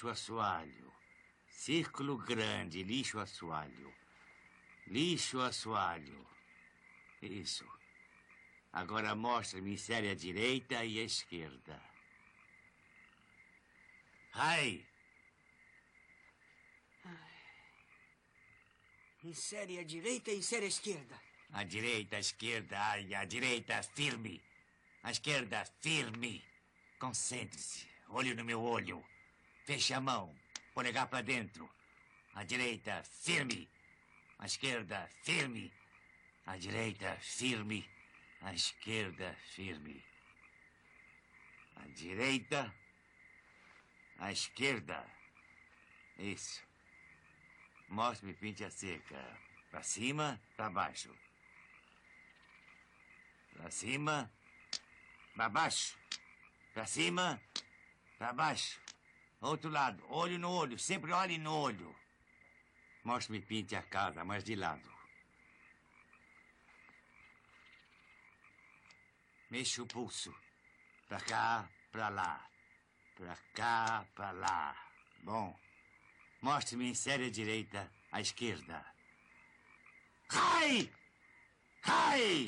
lixo assoalho. Círculo grande, lixo assoalho. Lixo assoalho. Isso. Agora mostre-me série à direita e à esquerda. Ai! Insere a direita e insere a esquerda. A direita, a esquerda, ai, a direita, firme. A esquerda, firme. Concentre-se. Olho no meu olho. Feche a mão. Polegar para dentro. A direita, firme. A esquerda, firme. A direita, firme. A esquerda, firme. A direita, a esquerda. Isso. Mostre-me, pinte a seca. Para cima, para baixo. Para cima, para baixo. Para cima, para baixo. Outro lado, olho no olho, sempre olhe no olho. Mostre-me, pinte a casa, mas de lado. Mexa o pulso. Para cá, para lá. Para cá, para lá. Bom. Mostre-me em série à direita, à esquerda. Ai! Ai!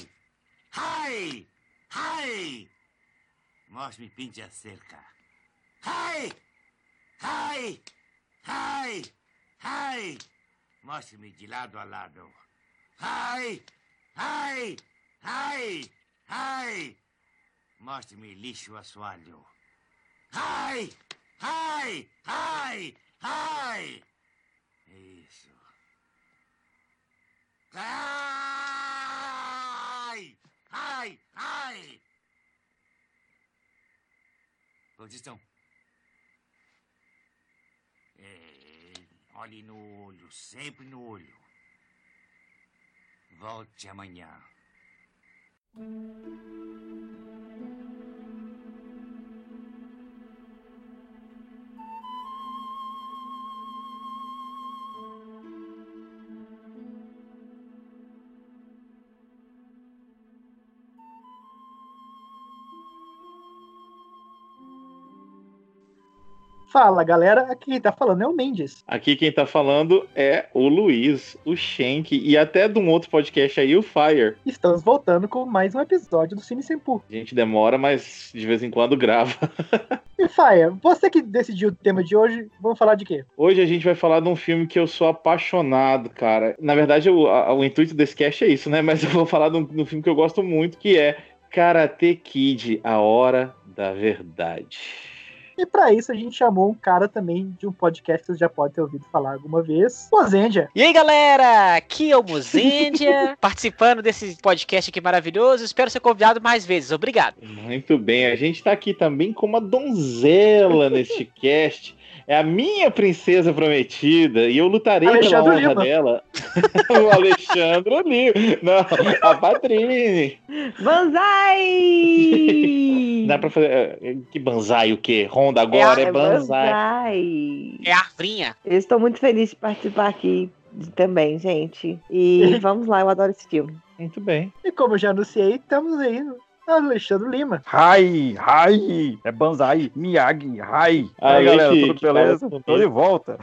Ai! Ai! Mostre-me pinte a cerca. Ai! Ai! Ai! Ai! Mostre-me de lado a lado. Ai! Ai! Ai! Ai! Mostre-me lixo assoalho. Ai! Ai! Ai! Ai! Isso. Ai! Ai! Ai! Posição. É, olhe no olho, sempre no olho. Volte amanhã. Fala galera, aqui quem tá falando é o Mendes. Aqui quem tá falando é o Luiz, o Shank e até de um outro podcast aí, o Fire. Estamos voltando com mais um episódio do Cine Sempu. A gente demora, mas de vez em quando grava. E Fire, você que decidiu o tema de hoje, vamos falar de quê? Hoje a gente vai falar de um filme que eu sou apaixonado, cara. Na verdade, o, a- o intuito desse cast é isso, né? Mas eu vou falar de um, de um filme que eu gosto muito, que é Karate Kid, A Hora da Verdade. E pra isso a gente chamou um cara também de um podcast que vocês já podem ter ouvido falar alguma vez, o Zendia. E aí, galera? Aqui é o Muzendia, participando desse podcast aqui maravilhoso. Espero ser convidado mais vezes. Obrigado. Muito bem, a gente tá aqui também com uma donzela neste cast. É a minha princesa prometida e eu lutarei Alexandre pela honra Lima. dela. o Alexandre Lima. Não, a Patrine. Banzai! Dá pra fazer. eh, Que banzai o quê? Honda agora é, banzai. Banzai. É a. Eu estou muito feliz de participar aqui também, gente. E vamos lá, eu adoro esse filme. Muito bem. E como eu já anunciei, estamos aí no Alexandre Lima. Hai, hai, é Banzai, Miyagi, hai. E Aí, galera, que- tudo beleza? Tô de volta.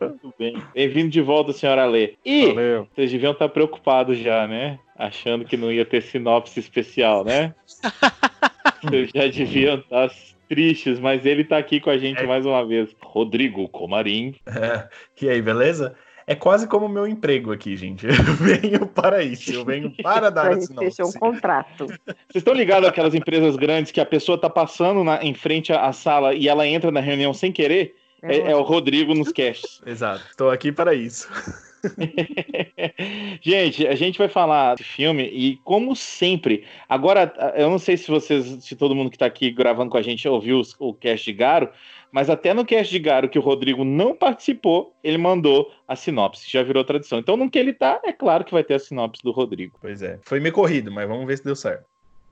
Muito bem. Bem-vindo de volta, senhora Lê. E Valeu. vocês deviam estar preocupados já, né? Achando que não ia ter sinopse especial, né? Vocês já deviam estar tristes, mas ele tá aqui com a gente mais uma vez. Rodrigo Comarim. É, e aí, beleza? É quase como o meu emprego aqui, gente. Eu venho para isso, eu venho para dar A a fechou um contrato. Vocês estão ligados àquelas empresas grandes que a pessoa tá passando na- em frente à, sala e ela entra na reunião sem querer? É, é o Rodrigo nos casts. Exato, estou aqui para isso. gente, a gente vai falar de filme e, como sempre, agora eu não sei se vocês, se todo mundo que tá aqui gravando com a gente ouviu o cast de Garo, mas até no cast de Garo que o Rodrigo não participou, ele mandou a sinopse, já virou tradição. Então, no que ele tá, é claro que vai ter a sinopse do Rodrigo. Pois é, foi meio corrido, mas vamos ver se deu certo.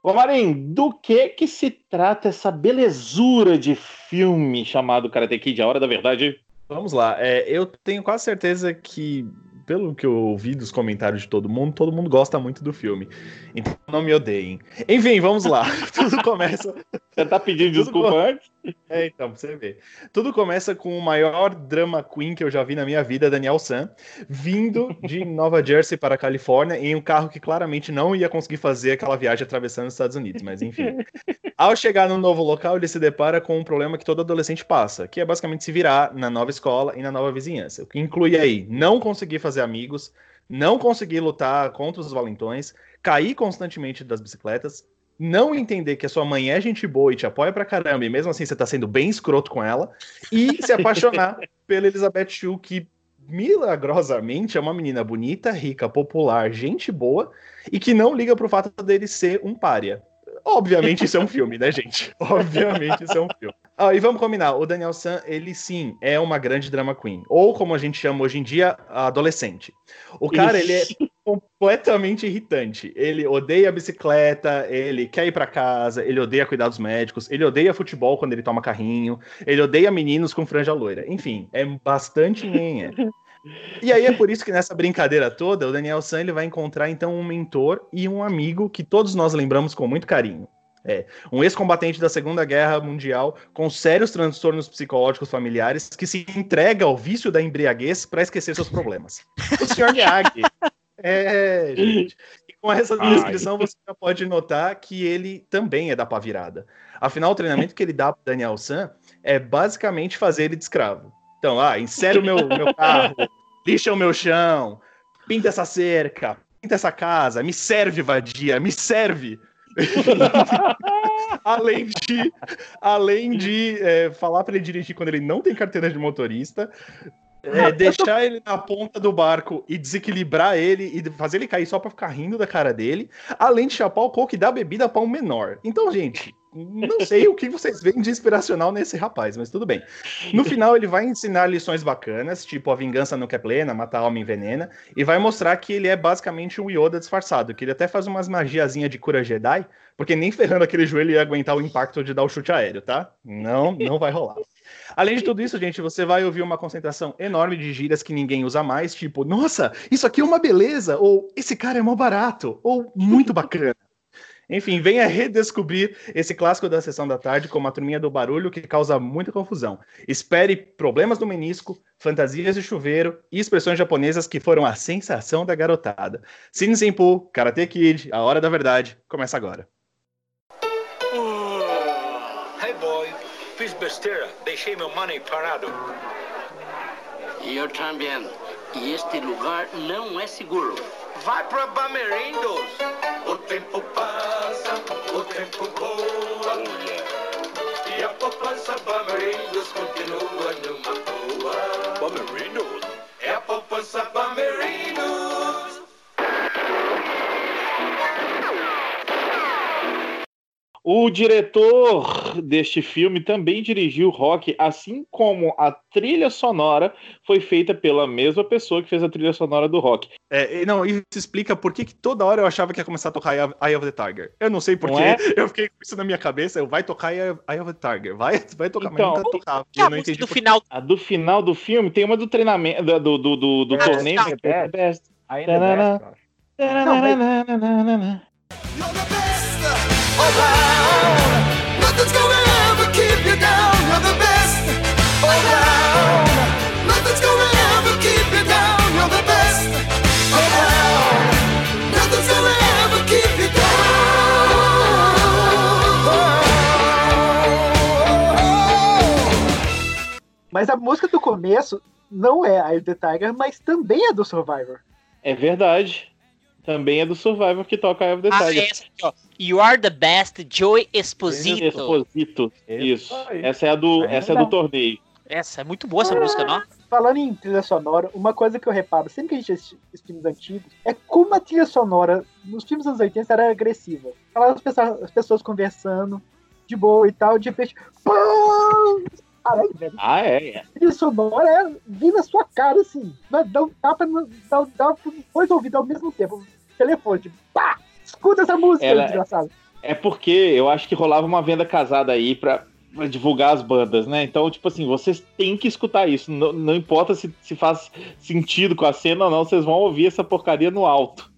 Ô Marim, do que que se trata essa belezura de filme chamado Karate Kid, A Hora da Verdade? Vamos lá, é, eu tenho quase certeza que, pelo que eu ouvi dos comentários de todo mundo, todo mundo gosta muito do filme. Então não me odeiem. Enfim, vamos lá. Tudo começa. Você tá pedindo desculpa antes? É, então, pra você ver. Tudo começa com o maior drama queen que eu já vi na minha vida, Daniel San, vindo de Nova Jersey para a Califórnia em um carro que claramente não ia conseguir fazer aquela viagem atravessando os Estados Unidos, mas enfim. Ao chegar no novo local, ele se depara com um problema que todo adolescente passa, que é basicamente se virar na nova escola e na nova vizinhança. O que inclui aí não conseguir fazer amigos, não conseguir lutar contra os valentões, cair constantemente das bicicletas, não entender que a sua mãe é gente boa e te apoia pra caramba, e mesmo assim você tá sendo bem escroto com ela, e se apaixonar pela Elizabeth Shue, que milagrosamente é uma menina bonita, rica, popular, gente boa, e que não liga pro fato dele ser um pária. Obviamente isso é um filme, né, gente? Obviamente isso é um filme. Ah, e vamos combinar, o Daniel San, ele sim é uma grande drama queen. Ou como a gente chama hoje em dia, adolescente. O cara, ele é completamente irritante. Ele odeia bicicleta, ele quer ir para casa, ele odeia cuidar dos médicos, ele odeia futebol quando ele toma carrinho, ele odeia meninos com franja loira. Enfim, é bastante nhenha. E aí é por isso que nessa brincadeira toda, o Daniel San ele vai encontrar então um mentor e um amigo que todos nós lembramos com muito carinho. É, um ex-combatente da Segunda Guerra Mundial com sérios transtornos psicológicos familiares que se entrega ao vício da embriaguez para esquecer seus problemas. O Sr. Miyagi. É, gente. E com essa descrição Ai. você já pode notar que ele também é da pá virada. Afinal, o treinamento que ele dá para Daniel San é basicamente fazer ele de escravo. Então, ah, insere o meu, meu carro, lixa o meu chão, pinta essa cerca, pinta essa casa, me serve, vadia, me serve. além de, além de é, falar para ele dirigir quando ele não tem carteira de motorista, é, deixar ele na ponta do barco e desequilibrar ele e fazer ele cair só para ficar rindo da cara dele, além de chapar o coco e dar bebida para um menor. Então, gente, não sei o que vocês veem de inspiracional nesse rapaz, mas tudo bem. No final, ele vai ensinar lições bacanas, tipo a vingança não quer plena, matar alma envenena, e vai mostrar que ele é basicamente um Yoda disfarçado, que ele até faz umas magiazinhas de cura Jedi, porque nem ferrando aquele joelho ia aguentar o impacto de dar o chute aéreo, tá? Não, não vai rolar. Além de tudo isso, gente, você vai ouvir uma concentração enorme de gírias que ninguém usa mais, tipo, nossa, isso aqui é uma beleza, ou esse cara é mó barato, ou muito bacana. Enfim, venha redescobrir esse clássico da sessão da tarde com uma turminha do barulho que causa muita confusão. Espere problemas no menisco, fantasias de chuveiro e expressões japonesas que foram a sensação da garotada. Cine Senpu, Karate Kid, A Hora da Verdade, começa agora. Besteira, deixei meu money parado. Eu também. E este lugar não é seguro. Vai pra Bamerindos. O tempo passa, o tempo voa. E a poupança Bamerindos continua numa boa. Bamerindos? É a poupança Bamerindos. O diretor deste filme também dirigiu Rock, assim como a trilha sonora foi feita pela mesma pessoa que fez a trilha sonora do Rock. É, não, isso explica por que, que toda hora eu achava que ia começar a tocar Eye of the Tiger. Eu não sei porquê, é? eu fiquei com isso na minha cabeça, eu vai tocar Eye of the Tiger, vai, vai tocar, então, mas não tá tocar. Eu não entendi do final. A do final do filme tem uma do treinamento, do, do, do, do torneio. É best. Ainda é best, Não, mas... Nothing's gonna ever keep you down. You're the best around. Nothing's gonna ever keep you down. You're the best around. Nothing's gonna ever keep you down. Mas a música do começo não é a The Tiger, mas também é do Survivor. É verdade. Também é do Survivor que toca Eye of the Ah, Tiger. essa aqui, ó. You are the best, Joey Esposito. Exposito. Isso. Essa é a do, Aí essa é do torneio. Essa é muito boa essa música, não? Falando em trilha sonora, uma coisa que eu reparo sempre que a gente assiste os filmes antigos é como a trilha sonora nos filmes dos anos 80 era agressiva. Falava as pessoas, as pessoas conversando de boa e tal, de repente. Pum! Caralho, velho. Ah, é, é. A trilha sonora é vir na sua cara, assim. Dá, dá um tapa, no- dá, dá dois ouvidos ao mesmo tempo. Telefone, tipo, pá! Escuta essa música, Ela- desgraçado. É porque eu acho que rolava uma venda casada aí pra, pra divulgar as bandas, né? Então, tipo assim, vocês têm que escutar isso. Não, não importa se, se faz sentido com a cena ou não, vocês vão ouvir essa porcaria no alto.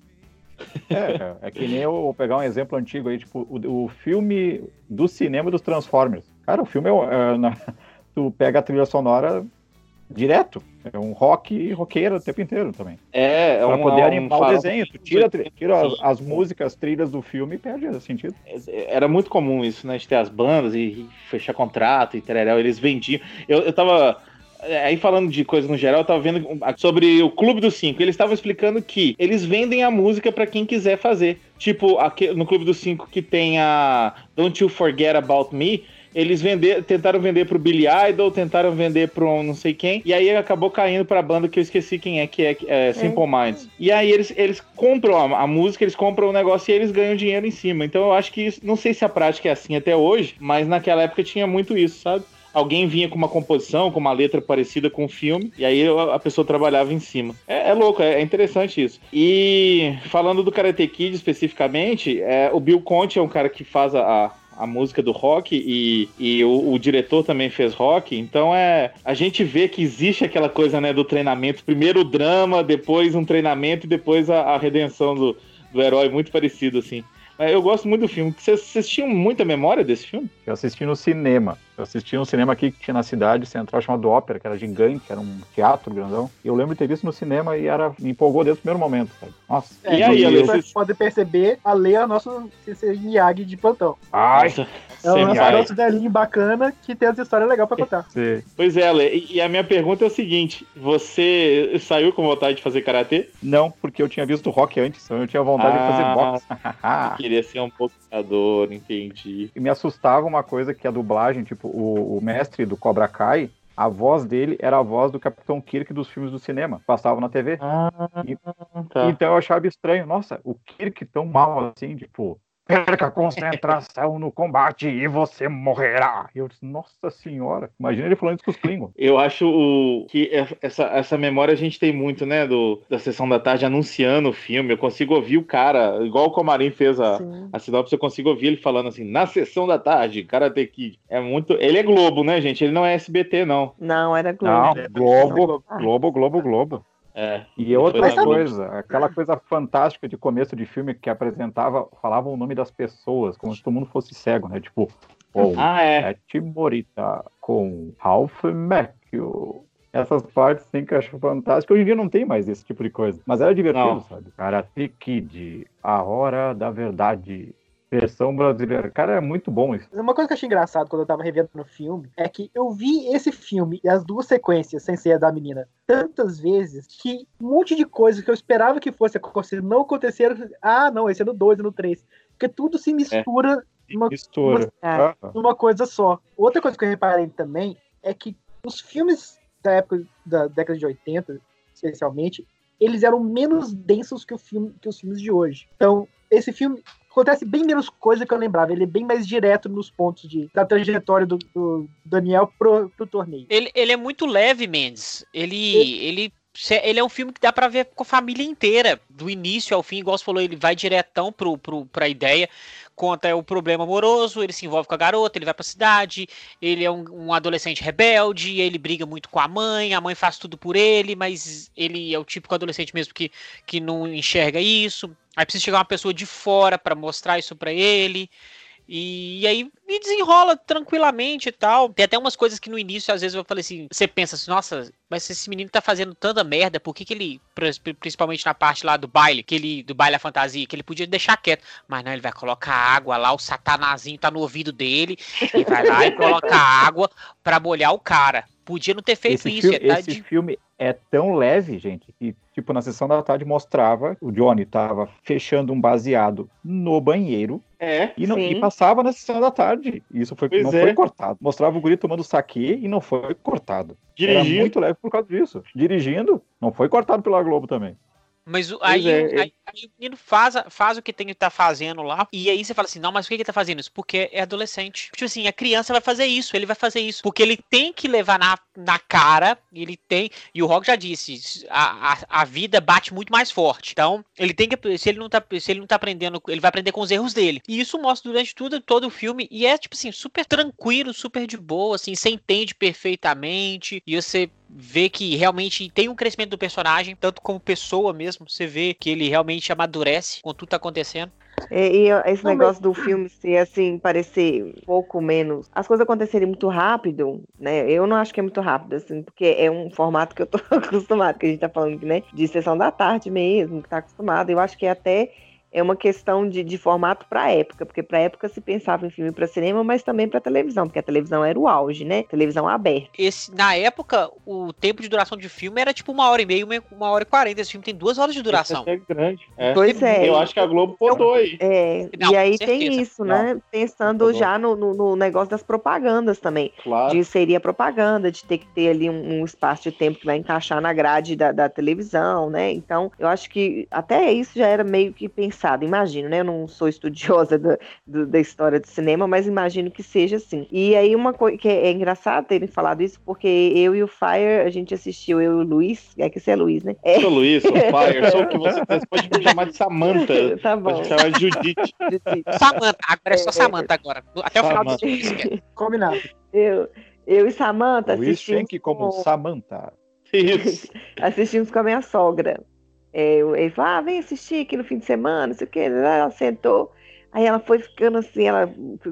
É, é que nem eu vou pegar um exemplo antigo aí, tipo, o, o filme do cinema dos Transformers. Cara, o filme é, é, na- tu pega a trilha sonora direto. É um rock roqueiro o tempo inteiro também. É, é Pra um, poder é um animar o desenho. Tu tira, tira as, as músicas, as trilhas do filme e perde sentido. Era muito comum isso, né? De ter as bandas e, fechar contrato e tereréu, eles vendiam. Eu, eu tava. é, Aí falando de coisas no geral, eu tava vendo sobre o Clube dos Cinco. Eles estavam explicando que eles vendem a música pra quem quiser fazer. Tipo, aque- no Clube dos Cinco que tem a Don't You Forget About Me. Eles vender, tentaram vender pro Billy Idol, tentaram vender pro um não sei quem, e aí acabou caindo pra banda que eu esqueci quem é, que é, é Simple Minds. E aí eles, eles compram a, a música, eles compram o negócio e eles ganham dinheiro em cima. Então eu acho que isso, não sei se a prática é assim até hoje, mas naquela época tinha muito isso, sabe? Alguém vinha com uma composição, com uma letra parecida com o filme, e aí a a pessoa trabalhava em cima. É, é louco, é, é interessante isso. E falando do Karate Kid especificamente, é, o Bill Conte é um cara que faz a, a- a música do rock e, e o, o diretor também fez rock, então é a gente vê que existe aquela coisa né do treinamento, primeiro o drama, depois um treinamento e depois a, a redenção do, do herói, muito parecido assim. É, Eu gosto muito do filme. Vocês, vocês tinham muita memória desse filme? Eu assisti no cinema. Eu assisti um cinema aqui que tinha na cidade central chamado Ópera, que era gigante, que era um teatro grandão. E eu lembro de ter visto no cinema e era, me empolgou desde o primeiro momento, sabe? Nossa. É, E aí, Ale, vocês podem perceber, a Lei é o nosso CC Miyagi de plantão. Ai, É o nosso, nosso velhinho bacana que tem as histórias legais pra contar. Pois é, Ale, e a minha pergunta é o seguinte: você saiu com vontade de fazer karatê? Não, porque eu tinha visto o rock antes, então eu tinha vontade de fazer Ah. boxe. Você queria ser um boxeador, entendi. E me assustava uma coisa que a dublagem, tipo, o, o mestre do Cobra Kai, a voz dele era a voz do Capitão Kirk dos filmes do cinema, passava na TV. Ah, E- tá. Então eu achava estranho. Nossa, o Kirk tão mal assim, tipo, perca a concentração no combate e você morrerá. E eu disse, nossa senhora, imagina ele falando isso com os Klingon. Eu acho o- que é- essa, essa memória a gente tem muito, né? Do, da sessão da tarde anunciando o filme. Eu consigo ouvir o cara, igual o Comarim fez a, Sim. a sinopse, eu consigo ouvir ele falando assim, na sessão da tarde, Karate Kid. É muito. Ele é Globo, né, gente? Ele não é SBT, não. Não, era Não, Globo. Globo, Globo, Globo, Globo. É. E outra coisa, aquela coisa fantástica de começo de filme que apresentava, falava o nome das pessoas, como se todo mundo fosse cego, né? Tipo, ou Ah, é. é Timorita com Ralph Macchio. Essas partes sim que eu acho fantástico. Hoje em dia não tem mais esse tipo de coisa. Mas era divertido, Não. sabe? Karate Kid, A Hora da Verdade, versão brasileira. Cara, é muito bom isso. Uma coisa que eu achei engraçado quando eu tava revendo no filme é que eu vi esse filme e as duas sequências, sem ser a da menina, tantas vezes que um monte de coisa que eu esperava que fosse acontecer não aconteceram. Ah, não, esse é no 2 e no 3. Porque tudo se mistura numa, Mistura. É. Ah, numa coisa só. Outra coisa que eu reparei também é que os filmes da época da década de 80, especialmente, eles eram menos densos que, o filme, que os filmes de hoje. Então, esse filme acontece bem menos coisa que eu lembrava. Ele é bem mais direto nos pontos de, da trajetória do, do Daniel pro, pro torneio. Ele, ele é muito leve, Mendes. Ele, ele, ele é um filme que dá pra ver com a família inteira, do início ao fim, igual você falou, ele vai diretão pro, pro, pra ideia, conta o problema amoroso, ele se envolve com a garota, ele vai pra cidade, ele é um, um adolescente rebelde, ele briga muito com a mãe, a mãe faz tudo por ele, mas ele é o típico adolescente mesmo que, que não enxerga isso. Aí precisa chegar uma pessoa de fora pra mostrar isso pra ele. E, aí me desenrola tranquilamente e tal. Tem até umas coisas que no início, às vezes, eu falei assim: você pensa assim, nossa, mas esse menino tá fazendo tanta merda, por que, que ele, pr- principalmente na parte lá do baile, que ele, do baile à fantasia, que ele podia deixar quieto. Mas não, ele vai colocar água lá, o satanazinho tá no ouvido dele, e vai lá e coloca água pra molhar o cara. Podia não ter feito esse isso, filme, tá esse de- filme é tão leve, gente, que, tipo, na sessão da tarde mostrava o Johnny tava fechando um baseado no banheiro É. e, não, e passava na sessão da tarde. Isso foi, Pois não é. foi cortado. Mostrava o guri tomando saque e não foi cortado. Era Dirigindo. muito leve por causa disso. Dirigindo, não foi cortado pela Globo também. Mas o- aí, é, o- ele- aí- aí o menino faz, faz o que tem que estar fazendo lá. E aí você fala assim: não, mas por que que ele tá fazendo isso? Porque é adolescente. Tipo assim, a criança vai fazer isso, ele vai fazer isso. Porque ele tem que levar na, na cara, ele tem. E o Rock já disse: a, a, a vida bate muito mais forte. Então, ele tem que. Se ele não tá, se ele não tá aprendendo, ele vai aprender com os erros dele. E isso mostra durante tudo, todo o filme. E é, tipo assim, super tranquilo, super de boa, assim, você entende perfeitamente. E você vê que realmente tem um crescimento do personagem, tanto como pessoa mesmo. Você vê que ele realmente amadurece com tudo que tá acontecendo. E, e esse Não, negócio do filme ser assim, parecer um pouco menos. As coisas acontecerem muito rápido, né? Eu não acho que é muito rápido, assim, porque é um formato que eu tô acostumado, que a gente tá falando, né? De sessão da tarde mesmo, que tá acostumado. Eu acho que até é uma questão de, de formato para época, porque para época se pensava em filme para cinema, mas também para televisão, porque a televisão era o auge, né? Televisão aberta. Esse, na época, o tempo de duração de filme era tipo uma hora e meia, uma, hora e quarenta. Esse filme tem duas horas de duração. Esse é grande. É. Pois é. Eu acho que a Globo podou aí. É, Não, e aí tem isso, né? Pensando Tá bom. já no, no- no negócio das propagandas também. Claro. De inserir a propaganda, de ter que ter ali um, um espaço de tempo que vai encaixar na grade da, da televisão, né? Então, eu acho que até isso já era meio que pensado, imagino, né? Eu não sou estudiosa da, do- da história do cinema, mas imagino que seja assim. E aí, uma coisa que é, é engraçado terem falado isso, porque eu e o Fire, a gente assistiu, eu e o Luiz, é que você é Luiz, né? É, Sou Luiz, sou Fire, sou o que você, você pode me chamar de Samantha. tá bom. Pode me chamar de Judite. Samanta, agora é só É. Samanta agora. Até o final do Samantha. filme. Combinado. Eu, eu e Samantha Luiz assistimos Schenck como com- Samantha. Isso. assistimos com a minha sogra. É, ele falou, ah, vem assistir aqui no fim de semana, não sei o que. Ela sentou. Aí ela foi ficando assim, ela,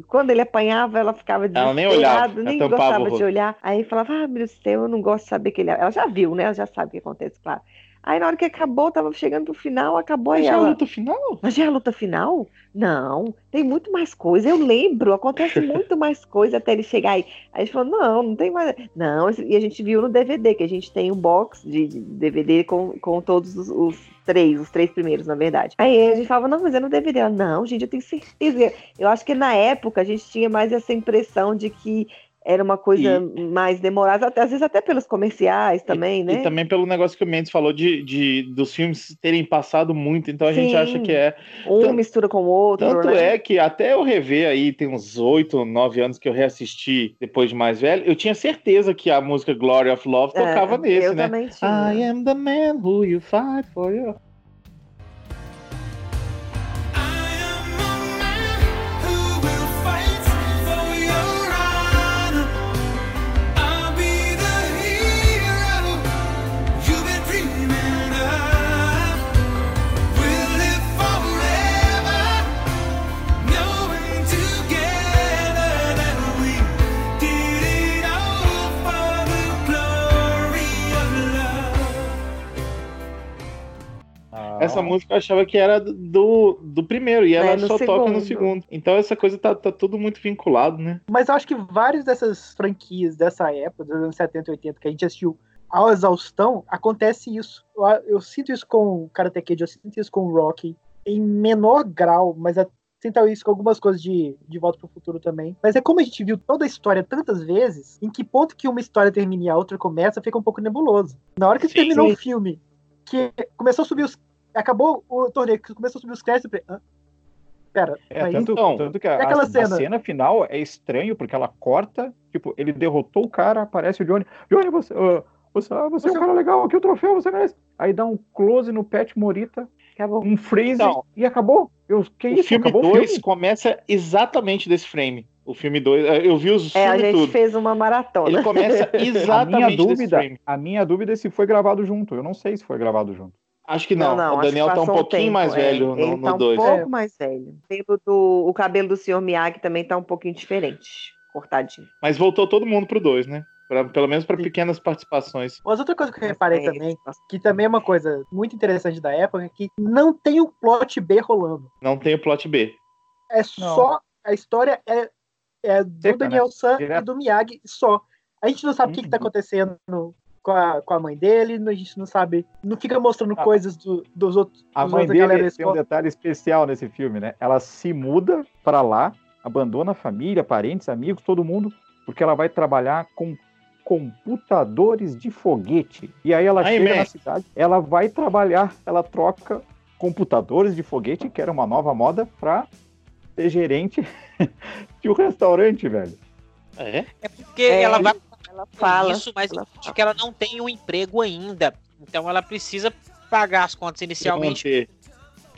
quando ele apanhava, ela ficava Ela nem olhava, desesperada, nem gostava de olhar. Aí falava, ah, meu Deus do céu, eu não gosto de saber que ele. Ela já viu, né? Ela já sabe o que acontece, claro. Aí na hora que acabou, tava chegando pro final, acabou aí Já é a ela. luta final? Mas já é a luta final? Não, tem muito mais coisa. Eu lembro, acontece muito mais coisa até ele chegar aí. Aí a gente falou, não, não tem mais. Não, e a gente viu no DVD, que a gente tem um box de, de DVD com, com todos os, os três, os três primeiros, na verdade. Aí a gente falava, não, mas é no DVD. Ela, não, gente, eu tenho certeza. Eu acho que na época a gente tinha mais essa impressão de que era uma coisa mais demorada, até, às vezes até pelos comerciais também, né? E também pelo negócio que o Mendes falou de, de dos filmes terem passado muito, então a gente Sim. acha que é. Um Tan- mistura com o outro. Tanto né? é que até eu rever aí, tem uns oito, nove anos que eu reassisti depois de mais velho, eu tinha certeza que a música Glory of Love É, tocava nesse, eu né? I am the man who you fight for you. Essa música eu achava que era do, do primeiro, e ela É, só toca no segundo. segundo. Então essa coisa tá, tá tudo muito vinculado, né? Mas eu acho que várias dessas franquias dessa época, dos anos 70 e 80, que a gente assistiu ao exaustão, acontece isso. Eu, eu sinto isso com o Karate Kid, eu sinto isso com o Rocky, em menor grau, mas eu sinto isso com algumas coisas de, de Volta pro Futuro também. Mas é como a gente viu toda a história tantas vezes, em que ponto que uma história termina e a outra começa, fica um pouco nebuloso. Na hora que Sim. terminou Sim. o filme, que começou a subir os... Acabou o torneio, que começou a subir os créditos, eu falei? Pera, É, mas tanto, então, tanto que a, aquela a- a cena? cena? final é estranho, porque ela corta, tipo, ele derrotou o cara, aparece o Johnny. Johnny, você, ah, você, ah, você é um Você- cara legal, aqui o troféu, você merece. Aí dá um close no Pet Morita, Acabou. um freeze Então, e acabou. Eu, que o isso? filme Acabou o 2 filme? começa exatamente desse frame. O filme 2, eu vi os É, a gente tudo. fez uma maratona. Ele começa A minha exatamente desse dúvida, frame. a minha dúvida é se foi gravado junto. Eu não sei se foi gravado junto. Acho que não. o acho Daniel que tá um pouquinho tempo, mais é. velho Ele no tá um 2. pouco É. mais velho. O cabelo do, o cabelo do Sr. Miyagi também tá um pouquinho diferente. Cortadinho. Mas voltou todo mundo pro 2, né? Pra- pelo menos para pequenas participações. Mas outra coisa que eu reparei É, também, que também é uma coisa muito interessante da época, é que não tem o plot B rolando. Não tem o plot B. É só. A história é, é do Seca, Daniel né? San e do Miyagi só. A gente não sabe o que, que tá Uhum. acontecendo com a, com a mãe dele, a gente não sabe. Não fica mostrando Ah. coisas do- dos outros. A dos mãe dele tem um detalhe especial nesse filme, né? Ela se muda pra lá, abandona a família, parentes, amigos, todo mundo, porque ela vai trabalhar com computadores de foguete. E aí ela Aí, chega man. na cidade, ela vai trabalhar, ela troca computadores de foguete, que era uma nova moda, pra ser gerente de um restaurante, velho. É? É porque É, ela vai Ela fala. isso, mas ela acho que ela não tem um emprego ainda. Então ela precisa pagar as contas inicialmente.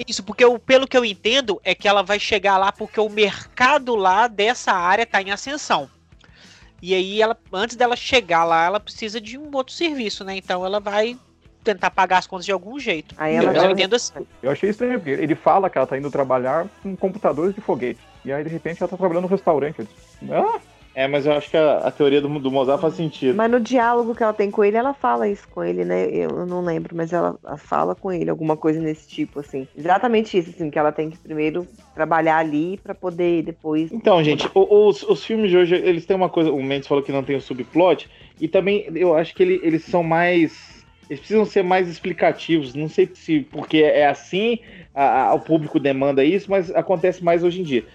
Isso, porque o, pelo que eu entendo é que ela vai chegar lá porque o mercado lá dessa área tá em ascensão. E aí ela, antes dela chegar lá, ela precisa de um outro serviço, né? Então ela vai tentar pagar as contas de algum jeito. Aí ela eu já- entendo assim. Eu achei estranho, porque ele fala que ela tá indo trabalhar com computadores de foguete. E aí, de repente, ela tá trabalhando no restaurante. Eu disse, ah, É, mas eu acho que a, a teoria do, do Mozart faz sentido. Mas no diálogo que ela tem com ele, ela fala isso com ele, né? Eu não lembro, mas ela fala com ele alguma coisa nesse tipo, assim. Exatamente isso, assim, que ela tem que primeiro trabalhar ali pra poder depois. Então, gente, os, os filmes de hoje, eles têm uma coisa. O Mendes falou que não tem o subplot, e também eu acho que ele- eles são mais. Eles precisam ser mais explicativos. Não sei se porque é assim, a- a- o público demanda isso, mas acontece mais hoje em dia.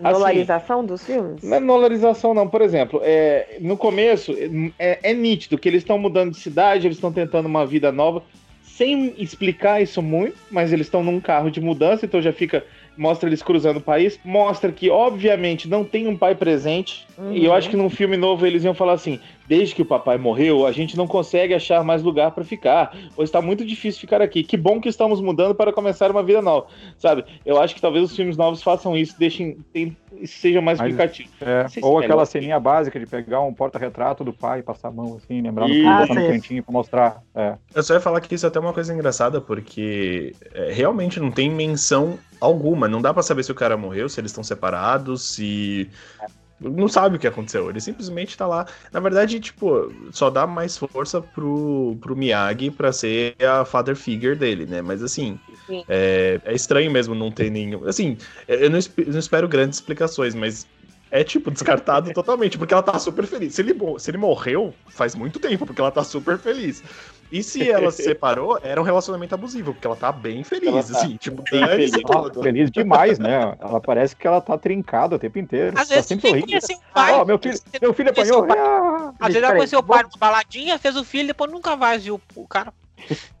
Assim, Dolarização dos filmes? Não é dolarização, não. Por exemplo, é, no começo é, é nítido que eles estão mudando de cidade, eles estão tentando uma vida nova, sem explicar isso muito, mas eles estão num carro de mudança, então já fica. Mostra eles cruzando o país, mostra que, obviamente, não tem um pai presente. E eu acho que num filme novo eles iam falar assim: desde que o papai morreu, a gente não consegue achar mais lugar pra ficar. Ou está muito difícil ficar aqui. Que bom que estamos mudando para começar uma vida nova. Sabe? Eu acho que talvez os filmes novos façam isso, deixem. Tem, sejam mais Mas- explicativos. é, se ou aquela ceninha básica de pegar um porta-retrato do pai, passar a mão assim, lembrar no Isso. filme, Ah, botar no cantinho pra mostrar. É. Eu só ia falar que isso é até uma coisa engraçada, porque é, realmente não tem menção alguma. Não dá pra saber se o cara morreu, se eles estão separados, se. Não sabe o que aconteceu. Ele simplesmente tá lá. Na verdade, tipo, só dá mais força pro, pro Miyagi pra ser a father figure dele, né? Mas assim, Sim. é, é estranho mesmo não ter nenhum. Assim, eu não, esp- não espero grandes explicações, mas. É, tipo, descartado totalmente, porque ela tá super feliz. Se ele, se ele morreu, faz muito tempo, porque ela tá super feliz. E se ela se separou, era um relacionamento abusivo, porque ela tá bem feliz, Ela tá assim, tipo, bem feliz. Ela tudo. feliz demais, né? Ela parece que ela tá trincada o tempo inteiro. Às tá vezes sempre tem que sorrindo. o pai. Ó, meu filho, meu filho apanhou. Ah! Às vezes ela conheceu o pai numa baladinha, fez o filho, depois nunca mais viu o cara.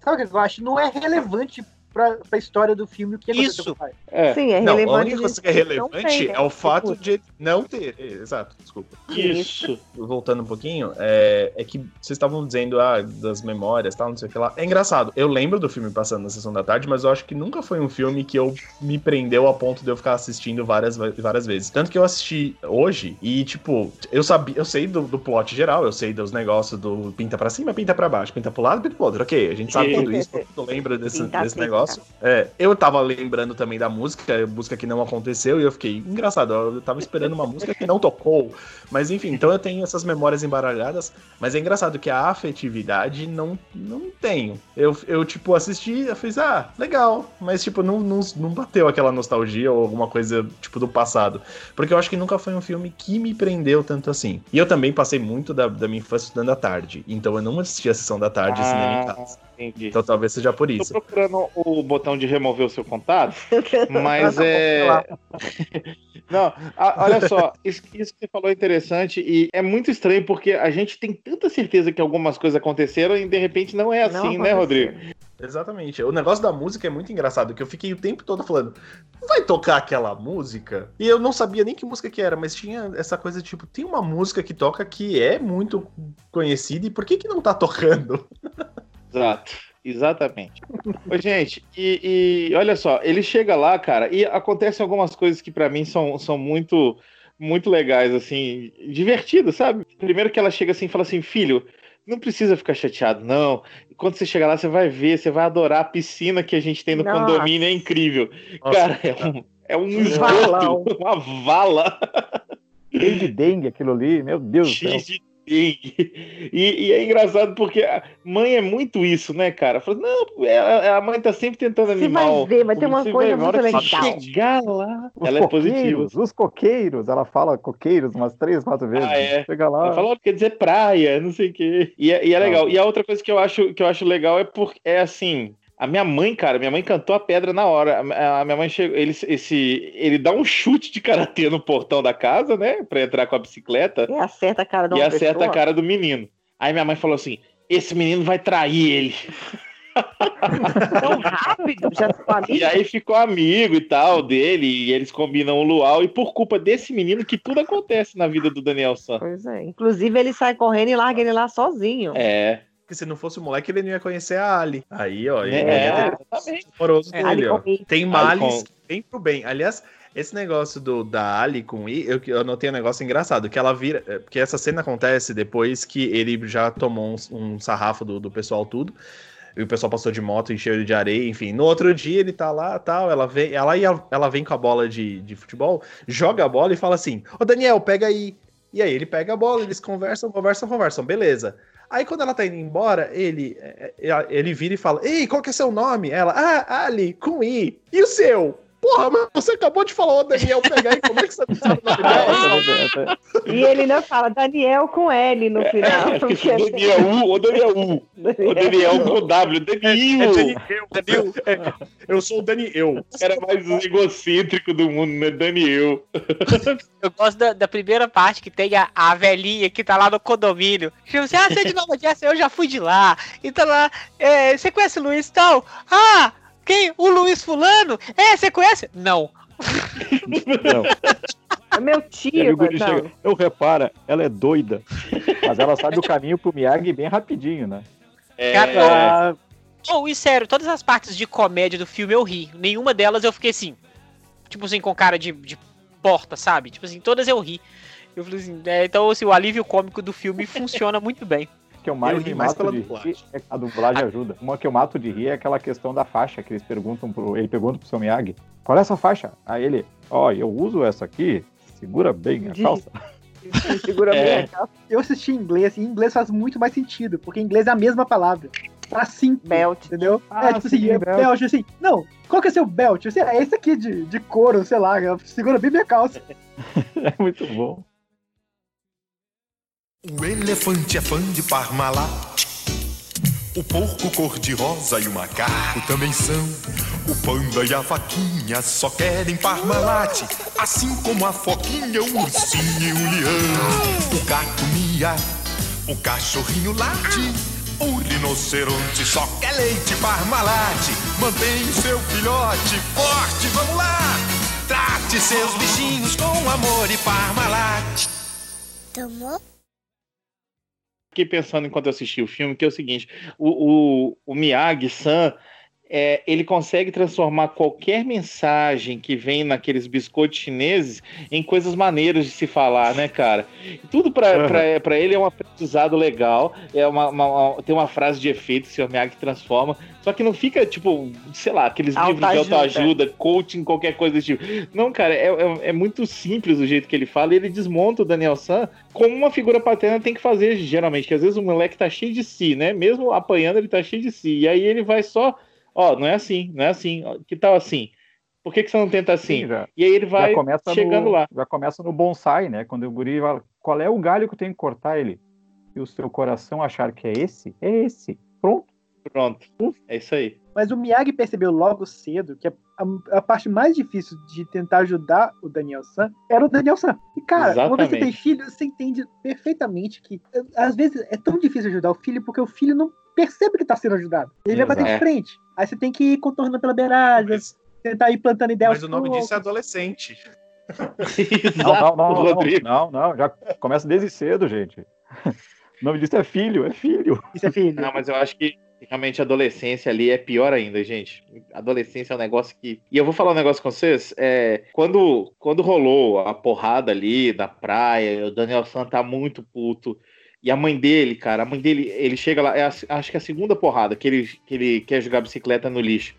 Sabe o que eu acho? Não é relevante pra, pra história do filme o que aconteceu Isso. com o pai. É, Sim, é Não, a relevante. única coisa que é relevante tem, né? é o fato Tipo, de não ter. é, Exato, desculpa. isso. Voltando um pouquinho, é, é que vocês estavam dizendo ah, das memórias tal, não sei o que lá. É engraçado. Eu lembro do filme passando na sessão da tarde, mas eu acho que nunca foi um filme que eu me prendeu a ponto de eu ficar assistindo várias, várias vezes. Tanto que eu assisti hoje e, tipo, eu sabia, eu sei do, do plot geral, eu sei dos negócios do pinta pra cima, pinta pra baixo, pinta pro lado, pinta pro outro. Ok, a gente sabe tudo isso, todo mundo lembra desse, Pinta, desse pinta. Negócio. É, eu tava lembrando também da música, música que não aconteceu, e eu fiquei engraçado. Eu tava esperando uma música que não tocou. Mas enfim, então eu tenho essas memórias embaralhadas. Mas é engraçado que a afetividade não, não tenho. Eu, eu, tipo, assisti, eu fiz, ah, legal. Mas, tipo, não, não, não bateu aquela nostalgia ou alguma coisa, tipo, do passado. Porque eu acho que nunca foi um filme que me prendeu tanto assim. E eu também passei muito da, da minha infância estudando à tarde. Então eu não assisti a sessão da tarde assim, cinema em casa. Entendi. Então talvez seja por Tô isso. procurando o botão de remover o seu contato, mas é. Não, a- olha só, isso, isso que você falou é interessante e é muito estranho porque a gente tem tanta certeza que algumas coisas aconteceram e de repente não é Não assim, né, aconteceu. Rodrigo? Exatamente. O negócio da música é muito engraçado, que eu fiquei o tempo todo falando, não vai tocar aquela música? E eu não sabia nem que música que era, mas tinha essa coisa tipo, tem uma música que toca que é muito conhecida e por que que não tá tocando? Exato, exatamente. Ô, gente, e, e olha só, ele chega lá, cara, e acontecem algumas coisas que pra mim são, são muito muito legais, assim, divertidas, sabe? Primeiro que ela chega assim e fala assim, filho, não precisa ficar chateado, não. Quando você chegar lá, você vai ver, você vai adorar a piscina que a gente tem no Nossa. condomínio, é incrível. Nossa, cara, é um, é um esgoto, uma vala. Cheio de dengue aquilo ali, meu Deus do céu. De E, e é engraçado porque a mãe é muito isso, né, cara? Fala, não, ela- a mãe tá sempre tentando Você animar. vai o- ver, vai ter uma você coisa vai muito legal. Chegar lá, Os ela é positiva. coqueiros, os coqueiros, ela fala coqueiros umas três, quatro vezes. Ah, é. Chega lá. Ela fala, "Olha, quer dizer praia, não sei o quê. E é, e é legal. Ah. E a outra coisa que eu acho, que eu acho legal é porque é assim. A minha mãe, cara, minha mãe cantou a pedra na hora. A a minha mãe chegou. Ele, esse, ele dá um chute de karatê no portão da casa, né? Pra entrar com a bicicleta. E acerta a cara de E acerta a pessoa. cara do menino. Aí minha mãe falou assim: esse menino vai trair ele. Tão rápido, já ficou amigo. E aí ficou amigo e tal dele, e eles combinam o luau, e por culpa desse menino que tudo acontece na vida do Daniel San. Pois é. Inclusive, ele sai correndo e larga ele lá sozinho. É, Porque se não fosse o moleque, ele não ia conhecer a Ali. Aí, ó, ele é, o amoroso É, dele, ó. Tem males que vem pro bem. Aliás, esse negócio do, da Ali com I, eu, eu notei um negócio engraçado, que ela vira. é, Porque essa cena acontece depois que ele já tomou um, um sarrafo do, do pessoal tudo. E o pessoal passou de moto encheu ele de areia, enfim. No outro dia ele tá lá, tal, ela vem, ela, ela vem com a bola de, de futebol, joga a bola e fala assim: Ô Daniel, pega aí. E aí ele pega a bola, eles conversam, conversam, conversam, beleza. Aí quando ela tá indo embora, ele, é, é, ele vira e fala: Ei, qual que é seu nome? Ela, ah, Ali, com I. E o seu? Porra, mas você acabou de falar, ô Daniel, pega aí, como é que você não sabe o nome dela? E ele ainda fala Daniel com L no final. É, porque- Daniel U, ou Daniel U. Ou Daniel com W, Daniel. É Daniel. É, eu sou o Daniel. Era mais egocêntrico do mundo, né? Daniel. Eu gosto da, da primeira parte que tem a, a velhinha que tá lá no condomínio. Tipo assim, ah, você é de Nova Jersey, eu já fui de lá. E tá lá, é, você conhece o Luiz tal? Ah, quem? O Luiz Fulano? É, você conhece? Não. Não. É meu tio, mas chega, não. eu repara, ela é doida. Mas ela sabe o caminho pro Miyagi bem rapidinho, né? É, Cara, Oh, e sério, todas as partes de comédia do filme eu ri. Nenhuma delas eu fiquei assim. Tipo assim, com cara de, de porta, sabe? Tipo assim, todas eu ri. Eu falei assim, é, então assim, o alívio cômico do filme funciona muito bem. Que eu mais Eu ri mais mato pela de dublagem. rir é a dublagem ajuda. Uma que eu mato de rir é aquela questão da faixa que eles perguntam pro. Ele pergunta pro seu Miyagi, qual é essa faixa? Aí ele, ó, eu uso essa aqui, segura bem a calça. Segura bem É. a calça. Eu assisti em inglês, e em inglês faz muito mais sentido, porque em inglês é a mesma palavra. Pra cinto, Belt. entendeu? Ah, é tipo assim, sim, é belt. belt, assim. Não, qual que é seu belt? Assim, é esse aqui de, de couro, sei lá, segura bem minha calça. É muito bom. O elefante é fã de Parmalat. O porco cor-de-rosa e o macaco também são. O panda e a vaquinha só querem Parmalat. Assim como a foquinha, o ursinho e o leão. O gato mia, o cachorrinho late. O rinoceronte só quer leite Parmalat. Mantém seu filhote forte, vamos lá. Trate seus bichinhos com amor e Parmalat. Tomou? Fiquei pensando enquanto assisti o filme, que é o seguinte: o, o, o Miyagi-san. É, ele consegue transformar qualquer mensagem que vem naqueles biscoitos chineses em coisas maneiras de se falar, né, cara? Tudo pra, Uhum. pra, ele é um aprendizado legal, é uma, uma- uma- tem uma frase de efeito que o Sr. Miyagi transforma, só que não fica, tipo, sei lá, aqueles livros de Autoajuda. autoajuda, coaching, qualquer coisa desse tipo. Não, cara, é, é, é muito simples o jeito que ele fala, e ele desmonta o Daniel San como uma figura paterna tem que fazer, geralmente, que às vezes o moleque tá cheio de si, né? Mesmo apanhando, ele tá cheio de si. E aí ele vai só, ó, não é assim, não é assim, que tal assim? Por que, que você não tenta assim? Sim, já, E aí ele vai chegando no, lá. Já começa no bonsai, né? Quando o guri fala, qual é o galho que eu tenho que cortar ele? E o seu coração achar que é esse? É esse. Pronto. Pronto. É isso aí. Mas o Miyagi percebeu logo cedo que a, a- a parte mais difícil de tentar ajudar o Daniel San era o Daniel San. E, cara, uma vez que você tem filho, você entende perfeitamente que eh, às vezes é tão difícil ajudar o filho porque o filho não percebe que tá sendo ajudado. Ele vai bater de Exato. frente. Aí você tem que ir contornando pela beiragem, Mas, tentar ir plantando ideias. mas o nome disso é adolescente. Não, não, não, não, Rodrigo. não, não, já começa desde cedo, gente. O nome disso é filho, é filho. Isso é filho. Não, mas eu acho que realmente a adolescência ali é pior ainda, gente. Adolescência é um negócio que. E eu vou falar um negócio com vocês. É, quando, quando rolou a porrada ali na praia, o Daniel San tá muito puto. E a mãe dele, cara, a mãe dele, ele chega lá, é a- acho que é a segunda porrada que ele, que ele quer jogar bicicleta no lixo.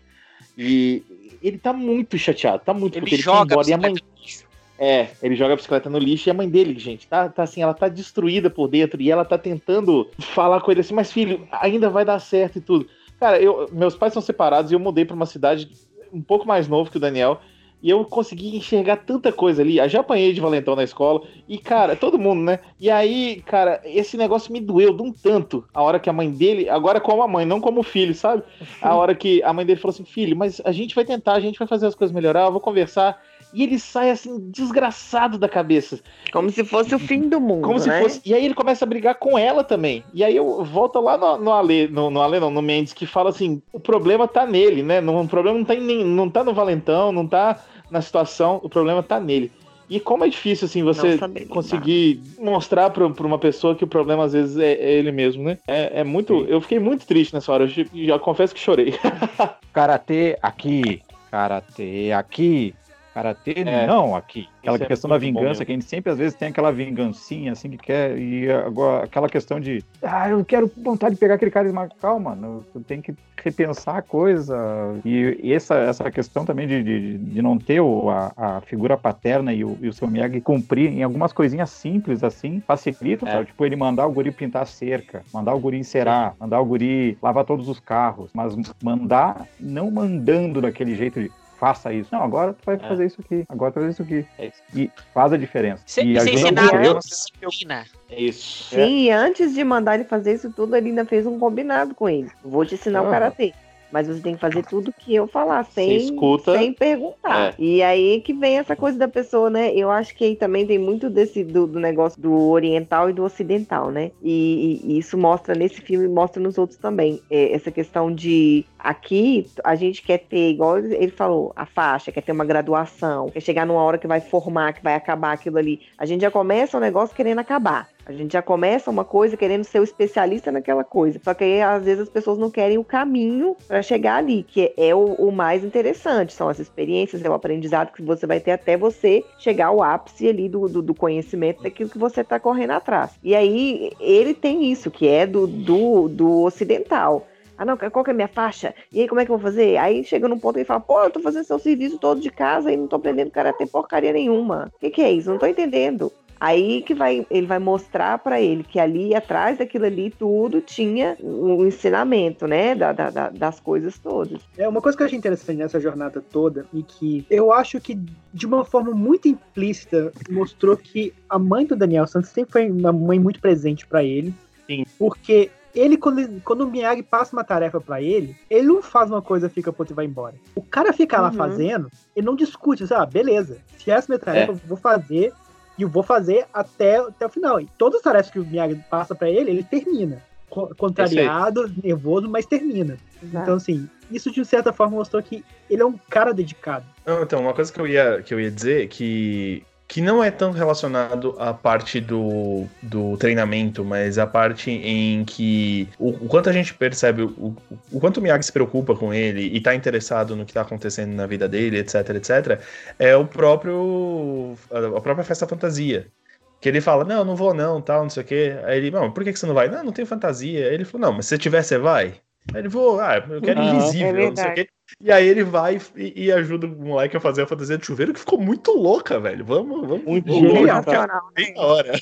E ele tá muito chateado, tá muito Ele joga a embora. E a mãe, lixo. É, ele joga a bicicleta no lixo e a mãe dele, gente, tá, tá assim, ela tá destruída por dentro e ela tá tentando falar com ele assim, mas filho, ainda vai dar certo e tudo. Cara, eu, meus pais são separados e eu mudei pra uma cidade um pouco mais novo que o Daniel e eu consegui enxergar tanta coisa ali. Eu já apanhei de valentão na escola e, cara, todo mundo, né? E aí, cara, esse negócio me doeu de um tanto. A hora que a mãe dele, agora como a mãe, não como o filho, sabe? A hora que a mãe dele falou assim: filho, mas a gente vai tentar, a gente vai fazer as coisas melhorar, eu vou conversar. E ele sai assim, desgraçado da cabeça. Como se fosse o fim do mundo, Como se né? fosse. E aí ele começa a brigar com ela também. E aí eu volto lá no, no Ale, no, no Ale não, no Mendes, que fala assim: o problema tá nele, né? Não, o problema não tá, em, nem- não tá no Valentão, não tá na situação, o problema tá nele. E como é difícil, assim, você conseguir mostrar pra, pra uma pessoa que o problema às vezes é, é ele mesmo, né? É, é muito. Eu fiquei muito triste nessa hora. Eu já confesso que chorei. Karatê aqui, karatê aqui. Karatê, É. não, aqui. Aquela é questão da muito bom vingança, que a gente sempre, às vezes, tem aquela vingancinha, assim, que quer. E agora, aquela questão de. Ah, eu quero vontade de pegar aquele cara e esmagar. Calma, tu tem que repensar a coisa. E, e essa, essa questão também de, de, de não ter o, a, a figura paterna e o, e o seu Miyagi cumprir em algumas coisinhas simples, assim, facilita, É. sabe? Tipo, ele mandar o guri pintar a cerca, mandar o guri encerar, mandar o guri lavar todos os carros, mas mandar, não mandando daquele jeito de faça isso. Não, agora tu vai É. fazer isso aqui, agora tu vai fazer isso aqui. É isso. E faz a diferença. Você e você ensinar eu. disciplina. É isso. Sim, e antes de mandar ele fazer isso tudo, ele ainda fez um combinado com ele. Vou te ensinar o Ah. karatê. Mas você tem que fazer tudo que eu falar, sem, escuta. sem perguntar. É. E aí que vem essa coisa da pessoa, né? Eu acho que aí também tem muito desse do, do negócio do oriental e do ocidental, né? E, e- e isso mostra nesse filme, mostra nos outros também. É, essa questão de aqui a gente quer ter, igual ele falou, a faixa, quer ter uma graduação, quer chegar numa hora que vai formar, que vai acabar aquilo ali. A gente já começa o negócio querendo acabar. A gente já começa uma coisa querendo ser o especialista naquela coisa. Só que aí, às vezes, as pessoas não querem o caminho para chegar ali, que é o, o mais interessante. São as experiências, é o aprendizado que você vai ter até você chegar ao ápice ali do, do, do conhecimento daquilo que você está correndo atrás. E aí, ele tem isso, que é do, do, do ocidental. Ah, não, qual que é a minha faixa? E aí, como é que eu vou fazer? Aí chega num ponto e fala, pô, eu tô fazendo seu serviço todo de casa e não tô aprendendo karatê porcaria nenhuma. O que, que é isso? Não tô entendendo. Aí que vai, ele vai mostrar pra ele que ali atrás daquilo ali tudo tinha um ensinamento, né? Da, da- da- das coisas todas. É uma coisa que eu achei interessante nessa jornada toda e que eu acho que de uma forma muito implícita mostrou que a mãe do Daniel Santos sempre foi uma mãe muito presente pra ele. Sim. Porque ele quando, ele- quando o Miyagi passa uma tarefa pra ele, ele não faz uma coisa, fica pronto e vai embora. O cara fica lá Uhum. fazendo, ele não discute, assim, ah, beleza. Se essa é a minha tarefa, É. eu vou fazer e eu vou fazer até, até o final. E todas as tarefas que o Miyagi passa pra ele, ele termina. Co- Contrariado, nervoso, mas termina. Então, assim, isso de certa forma mostrou que ele é um cara dedicado. Não, então, uma coisa que eu ia, que eu ia dizer que, que não é tão relacionado à parte do, do treinamento, mas a parte em que o, o quanto a gente percebe, o, o quanto o Miyagi se preocupa com ele e tá interessado no que tá acontecendo na vida dele, etc, etc, é o próprio. a, própria festa fantasia. Que ele fala, não, não vou não, tal, não sei o quê. Aí ele, não, por que, que você não vai? Não, não tenho fantasia. Aí ele falou, não, mas se tiver, você vai? Aí ele, vou, ah, eu quero Aham, invisível, é não sei o quê. E aí ele vai e, e ajuda o moleque a fazer a fantasia de chuveiro, que ficou muito louca, velho. Vamos, vamos. Muito genial, Sensacional, né? Bem na hora.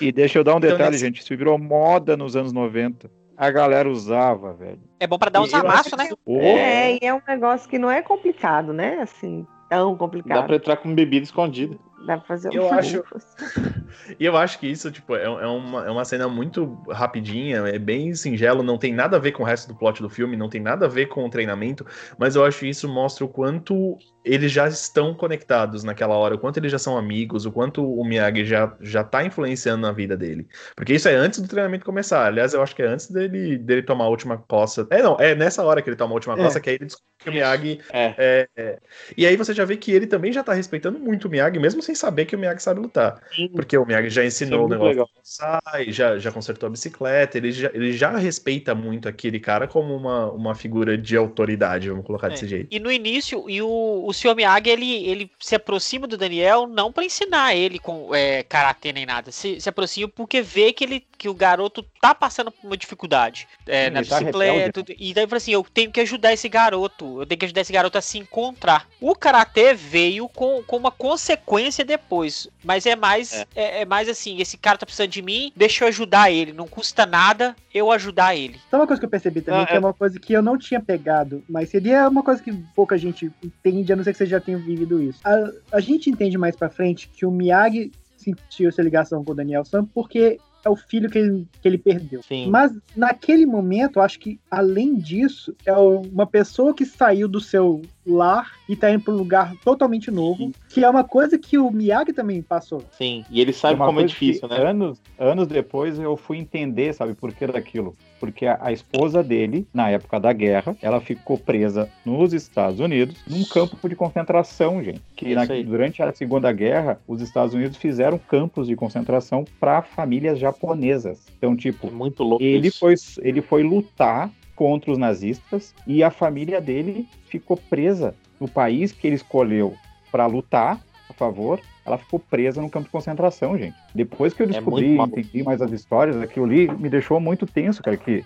E deixa eu dar um Então, detalhe, nessa- gente. Isso virou moda nos anos 90. A galera usava, velho. É bom pra dar uns amassos, né? Pô, É, e é um negócio que não é complicado, né? Assim, tão Dá complicado. pra entrar com bebida escondida. Dá pra fazer um Eu acho-. E eu acho que isso, tipo, é, é uma, é uma cena muito rapidinha, é bem singelo, não tem nada a ver com o resto do plot do filme, não tem nada a ver com o treinamento, mas eu acho que isso mostra o quanto eles já estão conectados naquela hora, o quanto eles já são amigos, o quanto o Miyagi já, já tá influenciando na vida dele. Porque isso é antes do treinamento começar. Aliás, eu acho que é antes dele, dele tomar a última coça. É, não, é nessa hora que ele toma a última É. coça que aí ele descobre que o Miyagi É. é, é. E aí você já vê que ele também já tá respeitando muito o Miyagi, mesmo sem saber que o Miyagi sabe lutar. Porque o Miyagi já ensinou o muito negócio sai, já, já consertou a bicicleta, ele já, ele já respeita muito aquele cara como uma, uma figura de autoridade, vamos colocar É. desse jeito. E no início, e o, o Sr. Miyagi, ele, ele se aproxima do Daniel não pra ensinar ele com é, karatê nem nada. Se, se aproxima porque vê que, ele, que o garoto tá passando por uma dificuldade é, Sim, na ele tá bicicleta. tudo. E daí ele fala assim: eu tenho que ajudar esse garoto. Eu tenho que ajudar esse garoto a se encontrar. O karatê veio com, com uma consequência depois. Mas é mais, É. é. é mais assim: esse cara tá precisando de mim, deixa eu ajudar ele. Não custa nada eu ajudar ele. Sabe uma coisa que eu percebi também, Ah, que é é. uma coisa que eu não tinha pegado, mas seria uma coisa que pouca gente entende, a não ser que você já tenha vivido isso. A, a gente entende mais pra frente que o Miyagi sentiu essa ligação com o Daniel Sam porque é o filho que ele, que ele perdeu. Sim. Mas naquele momento, eu acho que além disso, é uma pessoa que saiu do seu lar e tá indo pra um lugar totalmente novo, Sim. que é uma coisa que o Miyagi também passou. Sim. E ele sabe uma como é difícil, né? Anos, anos depois eu fui entender, sabe, por que daquilo. Porque a, a esposa dele, na época da guerra, ela ficou presa nos Estados Unidos, num campo de concentração, gente. Que na- durante a Segunda Guerra, os Estados Unidos fizeram campos de concentração para famílias japonesas. Então, É tipo, muito louco ele isso. foi, ele foi lutar contra os nazistas e a família dele ficou presa no país que ele escolheu pra lutar a favor, ela ficou presa no campo de concentração, gente. Depois que eu É descobri, maluco. entendi mais as histórias, aquilo ali me deixou muito tenso, cara, que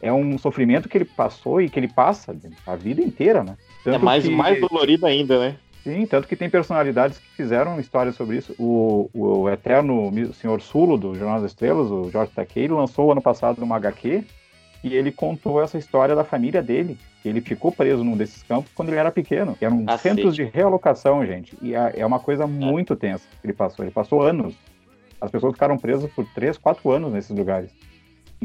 é um sofrimento que ele passou e que ele passa a vida inteira, né? É Tanto mais, que- mais dolorido ainda, né? Sim, tanto que tem personalidades que fizeram histórias sobre isso. O, o eterno Senhor Sulo, do Jornal das Estrelas, o Jorge Takei, lançou ano passado uma HQ e ele contou essa história da família dele. Ele ficou preso num desses campos quando ele era pequeno. que Eram Cacete. centros de realocação, gente. E é é uma coisa muito tensa que ele passou. Ele passou anos. As pessoas ficaram presas por três, quatro anos nesses lugares.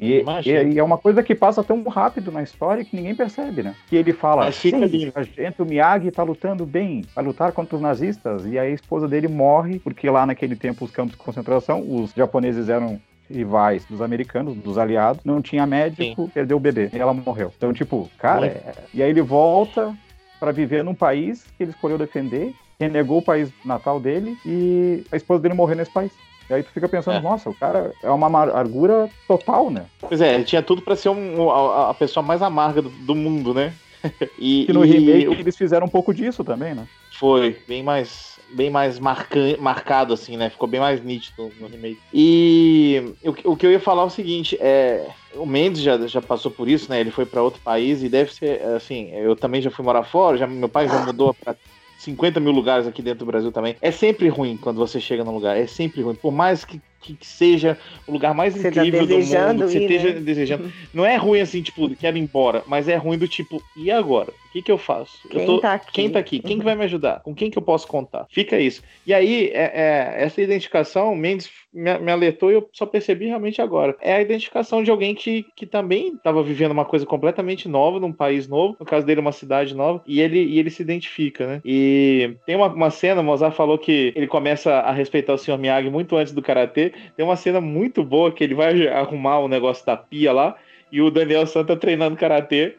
E, e- e é uma coisa que passa tão rápido na história que ninguém percebe, né? Que ele fala, Mas fica "Sim, ali. a gente, o Miyagi tá lutando bem, vai lutar contra os nazistas, e aí a esposa dele morre, porque lá naquele tempo os campos de concentração, os japoneses eram rivais dos americanos, dos aliados, não tinha médico, perdeu o bebê, e ela morreu. Então, tipo, cara, é- e aí ele volta pra viver num país que ele escolheu defender, renegou o país natal dele, e a esposa dele morreu nesse país. E aí tu fica pensando, É. nossa, o cara é uma amargura total, né? Pois é, ele tinha tudo pra ser um- a, a pessoa mais amarga do, do mundo, né? E, Que no e remake eles fizeram um pouco disso também, né? Foi, bem mais, bem mais marcado, assim, né? Ficou bem mais nítido no remake. E o, o que eu ia falar é o seguinte, é. O Mendes já, já passou por isso, né? Ele foi pra outro país e deve ser, assim, eu também já fui morar fora, já, meu pai já mudou pra 50 mil lugares aqui dentro do Brasil também. É sempre ruim quando você chega num lugar, é sempre ruim. Por mais que, que, que seja o lugar mais Você tá incrível do desejando mundo, que você ir, esteja né? desejando. Não é ruim assim, tipo, quero ir embora, mas é ruim do tipo, e agora? O que, que eu faço? Quem eu tô, tá aqui? Quem tá aqui? Quem que vai me ajudar? Com quem que eu posso contar? Fica isso. E aí, é, é, essa identificação, Mendes me, me alertou e eu só percebi realmente agora. É a identificação de alguém que, que também estava vivendo uma coisa completamente nova, num país novo, no caso dele, uma cidade nova, e ele, e ele se identifica, né? E tem uma, uma cena, Mozart falou que ele começa a respeitar o Sr. Miyagi muito antes do karatê. Tem uma cena muito boa que ele vai arrumar o negócio da pia lá. E o Daniel Santa treinando karatê.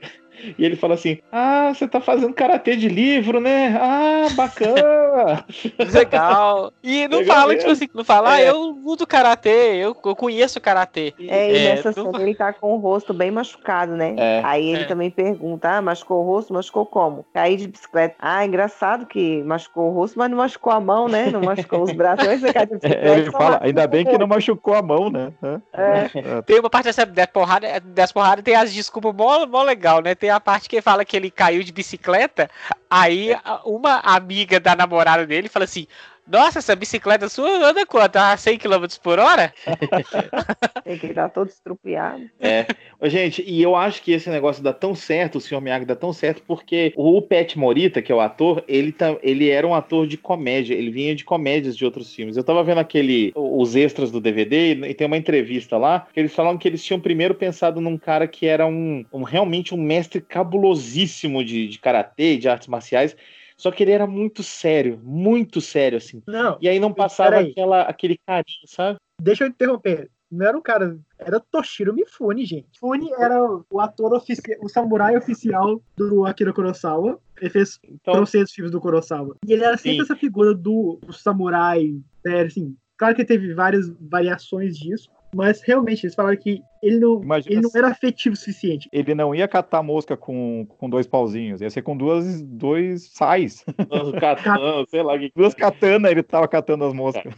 E ele fala assim: Ah, você tá fazendo karatê de livro, né? Ah, bacana! Legal. E não Legal fala, mesmo. tipo assim, não fala, ah, É. eu luto karatê, eu, eu conheço karatê. É, e É, nessa não- cena ele tá com o rosto bem machucado, né? É. Aí ele É. também pergunta: ah, machucou o rosto? Machucou como? Caí de bicicleta. Ah, engraçado que machucou o rosto, mas não machucou a mão, né? Não machucou os braços. Mas você cai de bicicleta. É, ele fala, ainda bem que não machucou a mão, né? É. Tem uma parte dessa, dessa porrada, dessa porrada tem as desculpas mó, mó legal, né? Tem a parte que fala que ele caiu de bicicleta, aí a- uma amiga da namorada dele fala assim. Nossa, essa bicicleta sua anda quanto? A 100 km por hora? Tem que estar todo estrupiado. É. Gente, e eu acho que esse negócio dá tão certo, o Sr. Miyagi dá tão certo, porque o Pat Morita, que é o ator, ele, tá, ele era um ator de comédia, ele vinha de comédias de outros filmes. Eu tava vendo aquele, os extras do DVD, e tem uma entrevista lá, que eles falam que eles tinham primeiro pensado num cara que era um, um- realmente um mestre cabulosíssimo de, de karatê, de artes marciais, só que ele era muito sério, muito sério, assim. Não, E aí não passava aquela, aquele carinho, sabe? deixa eu interromper. Não era o cara, era Toshiro Mifune, gente. Mifune era o ator oficial, o samurai oficial do Akira Kurosawa. Ele fez Então, trocentos filmes do Kurosawa. E ele era sempre Sim. essa figura do, do samurai, né, assim. Claro que teve várias variações disso, mas realmente eles falaram que ele não, Imagina ele não era afetivo o suficiente. Ele não ia catar mosca com, com dois pauzinhos, ia ser com duas, dois sais. o Catan, sei lá que Duas katanas ele tava catando as moscas.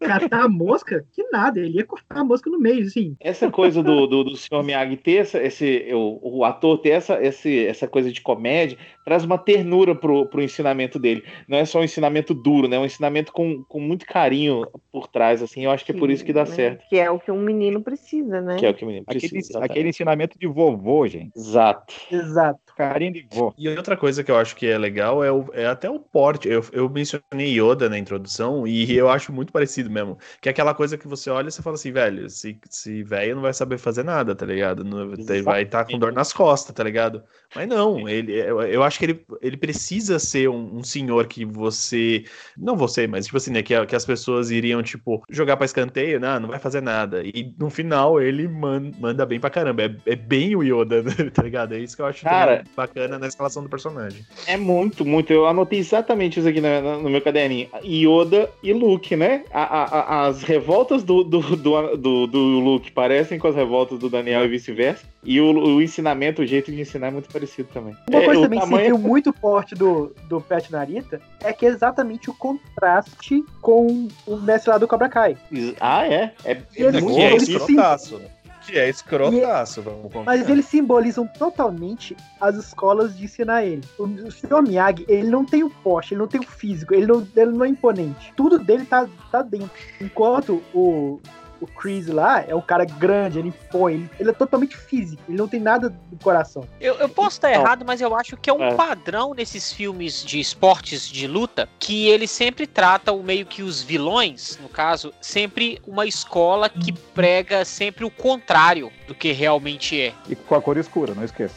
Catar a mosca, que nada, ele ia cortar a mosca no meio, assim. Essa coisa do, do, do Sr. Miyagi ter essa, esse, o, o ator ter essa, esse, essa coisa de comédia, traz uma ternura pro, pro ensinamento dele. Não é só um ensinamento duro, né? É um ensinamento com, com muito carinho por trás, assim. Eu acho que é por isso que dá Sim, né? certo. Que é o que um menino precisa, né? Que é o que o menino precisa. Aquele, exatamente. aquele ensinamento de vovô, gente. Exato. Exato. Carinho de vô. E outra coisa que eu acho que é legal é, o- é até o porte. Eu, eu mencionei Yoda na introdução e eu acho muito parecido mesmo. Que é aquela coisa que você olha e você fala assim, velho, se, se velho não vai saber fazer nada, tá ligado? Não- ele vai estar com dor nas costas, tá ligado? Mas não, ele, eu, eu acho que ele, ele precisa ser um, um senhor que você. Não você, mas tipo assim, né? Que, que as pessoas iriam, tipo, jogar pra escanteio, não, não vai fazer nada. E no final ele man- manda bem pra caramba. É, é bem o Yoda, tá ligado? É isso que eu acho Cara, bacana na escalação do personagem. É muito, muito. Eu anotei exatamente isso aqui no, no- meu caderninho. Yoda e Luke, né? A- a- a- as revoltas do, do, do, do, do Luke parecem com as revoltas do Daniel e vice-versa. E o, o ensinamento, o jeito de ensinar é muito parecido também. Uma É, coisa o também que se tamanho- viu muito forte do, do Pet Narita é que é exatamente o contraste com o mestre lá do Cobra Kai. Ah, é? É, E ele- Que é escrotaço. Que é escrotaço, vamos combinar. Mas eles simbolizam totalmente as escolas de ensinar ele. O, o Sr. Miyagi, ele não tem o poste, ele não tem o físico, ele não, ele não é imponente. Tudo dele tá, tá dentro. Enquanto o, o Chris lá é um cara grande, ele impõe, ele, ele é totalmente físico, ele não tem nada do coração. Eu, eu posso estar Então, errado, mas eu acho que é um é. padrão nesses filmes de esportes de luta que ele sempre trata o meio que os vilões, no caso, sempre uma escola que prega sempre o contrário do que realmente é. E com a cor escura, não esqueça.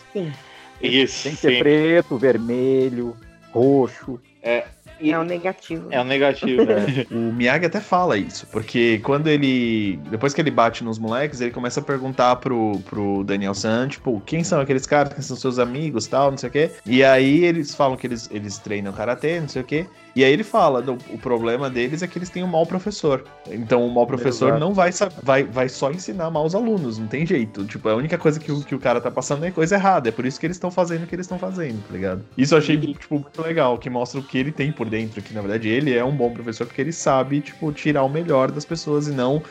Isso. Tem que ser sim. preto, vermelho, roxo. É um negativo. É um negativo. né? O Miyagi até fala isso, porque quando ele. Depois que ele bate nos moleques, ele começa a perguntar pro, pro Daniel San, tipo, quem são aqueles caras, quem são seus amigos tal, não sei o quê. E aí eles falam que eles, eles treinam karatê, não sei o quê. E aí ele fala, do- o problema deles é que eles têm um mau professor. Então o mau professor Exato. não vai, vai vai só ensinar maus alunos, não tem jeito. Tipo, a única coisa que o, que o cara tá passando é coisa errada. É por isso que eles estão fazendo o que eles estão fazendo, tá ligado? Isso eu achei, tipo, muito legal, que mostra o que ele tem por dentro, que na verdade ele é um bom professor porque ele sabe, tipo, tirar o melhor das pessoas e não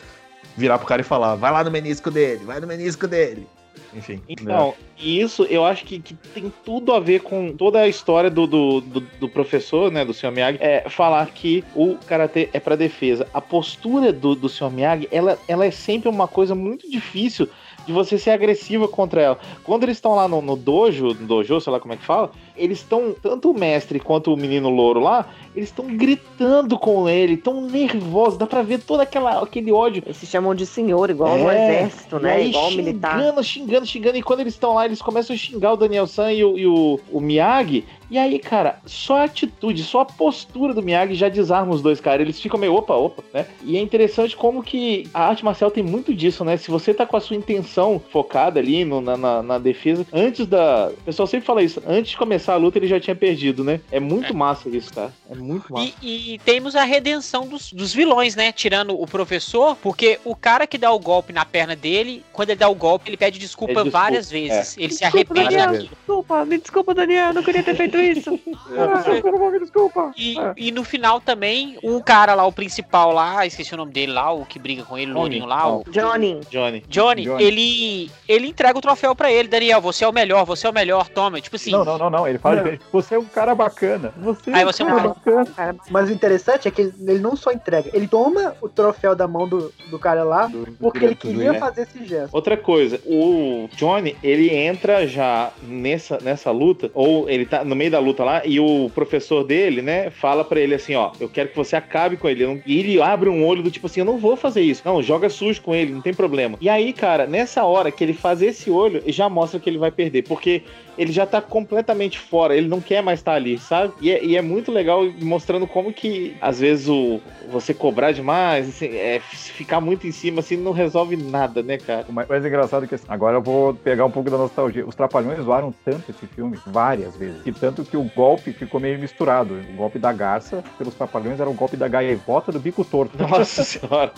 virar pro cara e falar, vai lá no menisco dele, vai no menisco dele. Enfim. Então, isso eu acho que, que tem tudo a ver com toda a história do, do, do, do professor, né, do Sr. Miyagi, é falar que o karatê é pra defesa. A postura do, do Sr. Miyagi, ela, ela é sempre uma coisa muito difícil de você ser agressiva contra ela. Quando eles estão lá no, no dojo, no dojo, sei lá como é que fala, eles estão, tanto o mestre quanto o menino louro lá, eles estão gritando com ele, tão nervosos, dá pra ver todo aquela, aquele ódio. Eles se chamam de senhor, igual no É, exército, E né? Igual xingando, militar. xingando, xingando. E quando eles estão lá, eles começam a xingar o Daniel San e o, e o, o Miyagi. E aí, cara, só a atitude, só a postura do Miyagi já desarma os dois caras. Eles ficam meio opa, opa, né? E é interessante como que a arte marcial tem muito disso, né? Se você tá com a sua intenção focada ali no- na, na, na defesa, antes da. O pessoal sempre fala isso, antes de começar a luta ele já tinha perdido, né? É muito massa isso, cara. É muito massa. E, e temos a redenção dos, dos vilões, né? Tirando o professor, porque o cara que dá o golpe na perna dele, quando ele dá o golpe, ele pede desculpa, desculpa, várias vezes. Ele se Desculpa, arrepende Daniel. Desculpa, me desculpa, Daniel, não queria ter feito isso. Ah, desculpa, me desculpa. E, É. e no final também, o cara lá, o principal lá, esqueci o nome dele lá, o que briga com ele, o Tony. lourinho lá, o Johnny, Johnny. Johnny, Johnny. ele ele entrega o troféu pra ele, Daniel, você é o melhor, você é o melhor, toma, tipo assim. Não, não, não, não. Ele fala Não. Você é um cara bacana. Você Aí é um você é um cara cara- bacana. cara, Mas o interessante é que ele, não só entrega, ele toma o troféu da mão do, do cara lá Do- porque ele do queria né? fazer esse gesto. Outra coisa, o Johnny, ele entra já nessa, nessa luta, ou ele tá no meio da luta lá, e o professor dele, né, fala pra ele assim, ó, eu quero que você acabe com ele. E ele abre um olho do tipo assim, eu não vou fazer isso. Não, joga sujo com ele, não tem problema. E aí, cara, nessa hora que ele faz esse olho, já mostra que ele vai perder, porque ele já tá completamente fora, ele não quer mais estar ali, sabe? E é, e é muito legal mostrando como que, às vezes, o você cobrar demais, assim, é, ficar muito em cima, assim, não resolve nada, né, cara? O mais mais engraçado é que assim, agora eu vou pegar um pouco da nostalgia. Os Trapalhões zoaram tanto esse filme, várias vezes, e tanto que o golpe ficou meio misturado. O golpe da garça pelos Trapalhões era o golpe da gaivota do bico torto. Nossa senhora.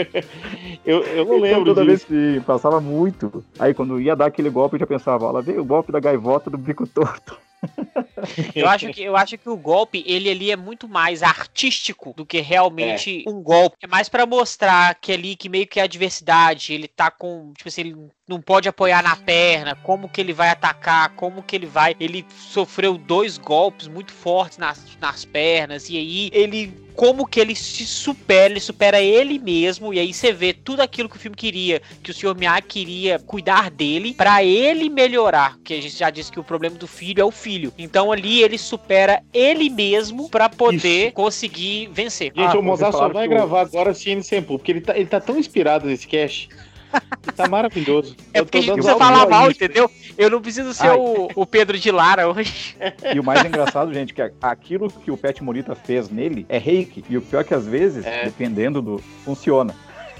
eu, eu não Então, lembro toda vez disso. que passava muito. Aí quando ia dar aquele golpe, eu já pensava, ó, lá veio o golpe da gaivota do bico torto. Eu acho que eu acho que o golpe ele ali é muito mais artístico do que realmente um golpe. É mais pra mostrar que ali que meio que a adversidade, ele tá com, tipo assim, ele não pode apoiar na perna, como que ele vai atacar, como que ele vai, ele sofreu dois golpes muito fortes nas, nas pernas e aí ele como que ele se supera, ele supera ele mesmo, e aí você vê tudo aquilo que o filme queria, que o Sr. Miyagi queria cuidar dele, pra ele melhorar, que a gente já disse que o problema do filho é o filho. Então ali ele supera ele mesmo pra poder conseguir vencer. Gente, Ah, o Mozart só vai o- gravar agora CN Sempo, porque ele tá, ele tá tão inspirado nesse cast. Tá maravilhoso. É Eu porque a gente precisa falar mal, isso. entendeu? Eu não preciso ser Ai. o, o Pedro de Lara hoje. E o mais engraçado, gente, que aquilo que o Pet Morita fez nele é reiki. E o pior é que às vezes, É. dependendo do. funciona.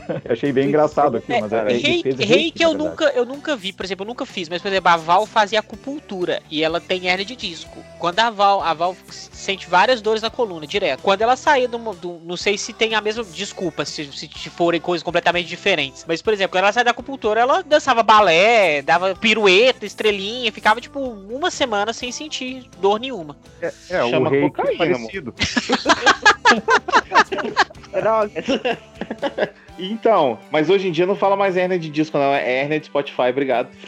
Eu achei bem engraçado aqui, mas é, Rei, rei reiki, que eu nunca, eu nunca vi, por exemplo, eu nunca fiz, mas por exemplo, a Val fazia acupuntura e ela tem hernia de disco. Quando a Val, a Val sente várias dores na coluna direto. Quando ela saía do, do- não sei se tem a mesma desculpa, se, se forem coisas completamente diferentes. Mas por exemplo, quando ela sai da acupuntura, ela dançava balé, dava pirueta, estrelinha, ficava tipo uma semana sem sentir dor nenhuma. É, o Chama reiki cocaína, parecido. Drogas. Então, mas hoje em dia não fala mais hernia de disco, não. É hernia de Spotify, obrigado.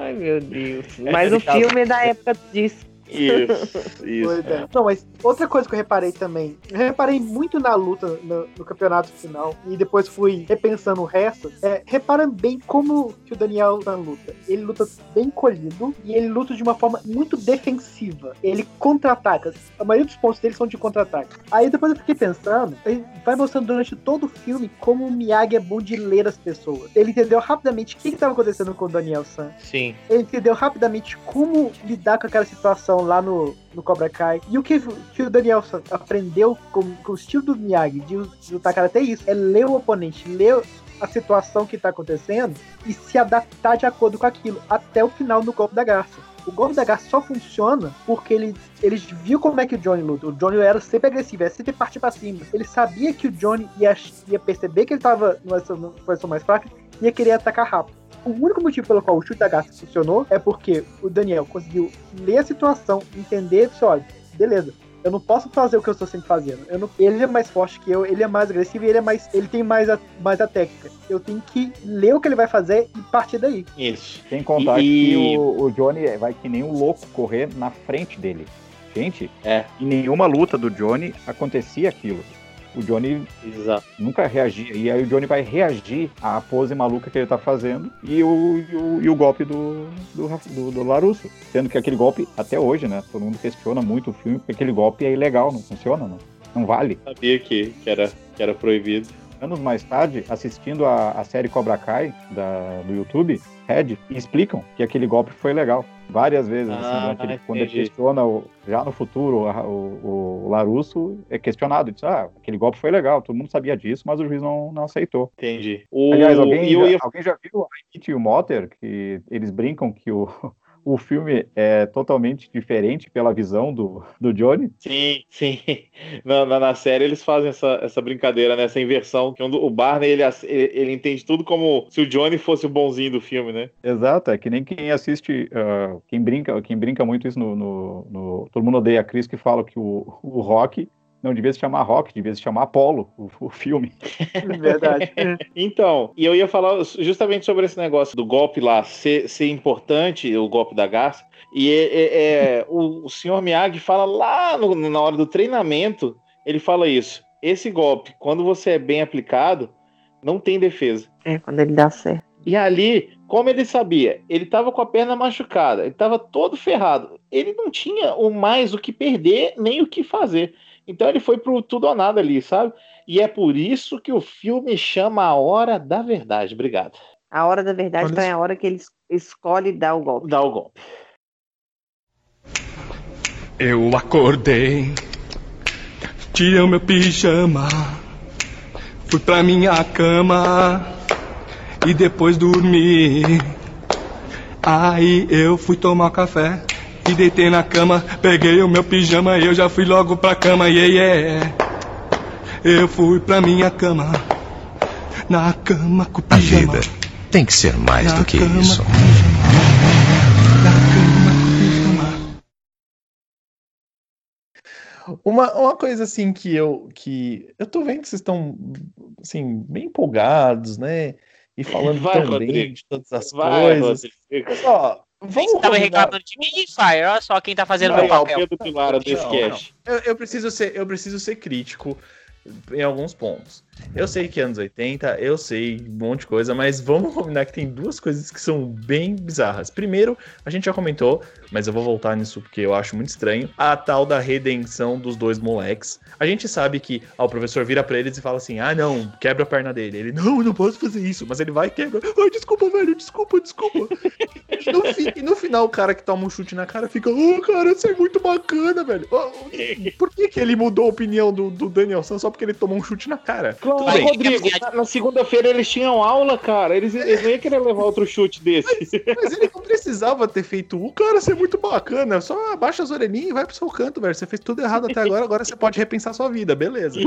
Ai, meu Deus. Mas o filme é da época disso. Isso, isso. Pois é. Não, mas outra coisa que eu reparei também, eu reparei muito na luta no, no campeonato final e depois fui repensando o resto. É, repara bem como que o Daniel na luta. Ele luta bem colhido e ele luta de uma forma muito defensiva. Ele contra-ataca. A maioria dos pontos dele são de contra-ataque. Aí depois eu fiquei pensando, ele vai mostrando durante todo o filme como o Miyagi é bom de ler as pessoas. Ele entendeu rapidamente o que estava acontecendo com o Daniel San Sim. ele entendeu rapidamente como lidar com aquela situação lá no, no Cobra Kai. E o que, que o Daniel aprendeu com, com o estilo do Miyagi de, lutar cara até isso, é ler o oponente, ler a situação que tá acontecendo e se adaptar de acordo com aquilo, até o final do golpe da garça. O golpe da garça só funciona porque ele, eles viu como é que o Johnny luta. O Johnny era sempre agressivo, era sempre partir pra cima. Ele sabia que o Johnny ia, ia perceber que ele tava numa numa posição mais fraca e ia querer atacar rápido. O único motivo pelo qual o chute da garça funcionou é porque o Daniel conseguiu ler a situação, entender e disse, olha, beleza, eu não posso fazer o que eu estou sempre fazendo. Eu não- ele é mais forte que eu, ele é mais agressivo e ele é mais. ele tem mais a, mais a técnica. Eu tenho que ler o que ele vai fazer e partir daí. Isso. Sem contar E- que o, o Johnny vai que nem um louco correr na frente dele. Gente, É. em nenhuma luta do Johnny acontecia aquilo. O Johnny Exato. nunca reagia. E aí o Johnny vai reagir à pose maluca que ele tá fazendo e o, e o, e o golpe do, do, do, do Larusso. Sendo que aquele golpe, até hoje, né? Todo mundo questiona muito o filme, porque aquele golpe é ilegal, não funciona, não, não vale. Sabia que, que, era, que era proibido. Anos mais tarde, assistindo a, a série Cobra Kai da, do YouTube, Red, explicam que aquele golpe foi legal. Várias vezes, assim, Ah, durante ele- quando ele questiona, o- já no futuro, a- o, o Larusso é questionado. Diz, ah, aquele golpe foi legal, todo mundo sabia disso, mas o juiz não, não aceitou. Entendi. O, Aliás, alguém, e já, ia alguém já viu a It e o Motter? Que eles brincam que o, o filme é totalmente diferente pela visão do, do Johnny? Sim, sim. Na, na, na série eles fazem essa, essa brincadeira, né? Essa inversão. Que o Barney ele, ele, ele entende tudo como se o Johnny fosse o bonzinho do filme, né? Exato, é que nem quem assiste, ah, quem brinca, quem brinca muito isso no, no- no- Todo mundo odeia a Chris que fala que o, o Rock não devia se chamar Rock, devia se chamar Apollo, o, o filme. Verdade. Então, e eu ia falar justamente sobre esse negócio do golpe lá ser, ser importante, o golpe da garça. E é, é- é, o, o senhor Miyagi fala lá no- na hora do treinamento, ele fala isso. Esse golpe, quando você é bem aplicado, não tem defesa. É, quando ele dá certo. E ali, como ele sabia, ele estava com a perna machucada, ele estava todo ferrado. Ele não tinha o mais o que perder, nem o que fazer. Então ele foi pro tudo ou nada ali, sabe? E é por isso que o filme chama A Hora da Verdade. Obrigado. A hora da verdade Olha então é a hora que ele es- escolhe dar o golpe. Dá o golpe. Eu acordei, tirei o meu pijama, fui pra minha cama e depois dormi. Aí eu fui tomar café e deitei na cama, peguei o meu pijama e eu já fui logo pra cama, yeah, yeah. Eu fui pra minha cama, na cama com o A pijama. vida tem que ser mais na do que cama isso. Uma, uma coisa assim que eu que eu tô vendo que vocês estão assim bem empolgados, né? E falando Vai, tão bem Rodrigo. de todas as Vai, coisas. Rodrigo. Mas, ó, Quem vamos tava reclamando de mim, Fire? Olha só quem tá fazendo Aí, meu o papel. Pedro Pilar desse Não, cast. Eu, eu preciso ser, eu preciso ser crítico em alguns pontos. Eu sei que anos 80, eu sei um monte de coisa, mas vamos combinar que tem duas coisas que são bem bizarras. Primeiro, a gente já comentou, mas eu vou voltar nisso porque eu acho muito estranho, a tal da redenção dos dois moleques. A gente sabe que ó, o professor vira pra eles e fala assim: "Ah, não, quebra a perna dele". Ele: "Não, eu não posso fazer isso", mas ele vai e quebra. "Ai, desculpa, velho, desculpa, desculpa". No, fi- e no final, o cara que toma um chute na cara fica, ô, cara, você é muito bacana, velho. Por que, que ele mudou a opinião do, do Daniel San só porque ele tomou um chute na cara. Claro, Tudo bem. Rodrigo, na, na segunda-feira eles tinham aula, cara. Eles, eles não iam querer levar outro chute desse. Mas ele não precisava ter feito o cara ser muito bacana. Só abaixa as orelhinhas e vai pro seu canto, velho. Você fez tudo errado até agora, agora você pode repensar sua vida, beleza.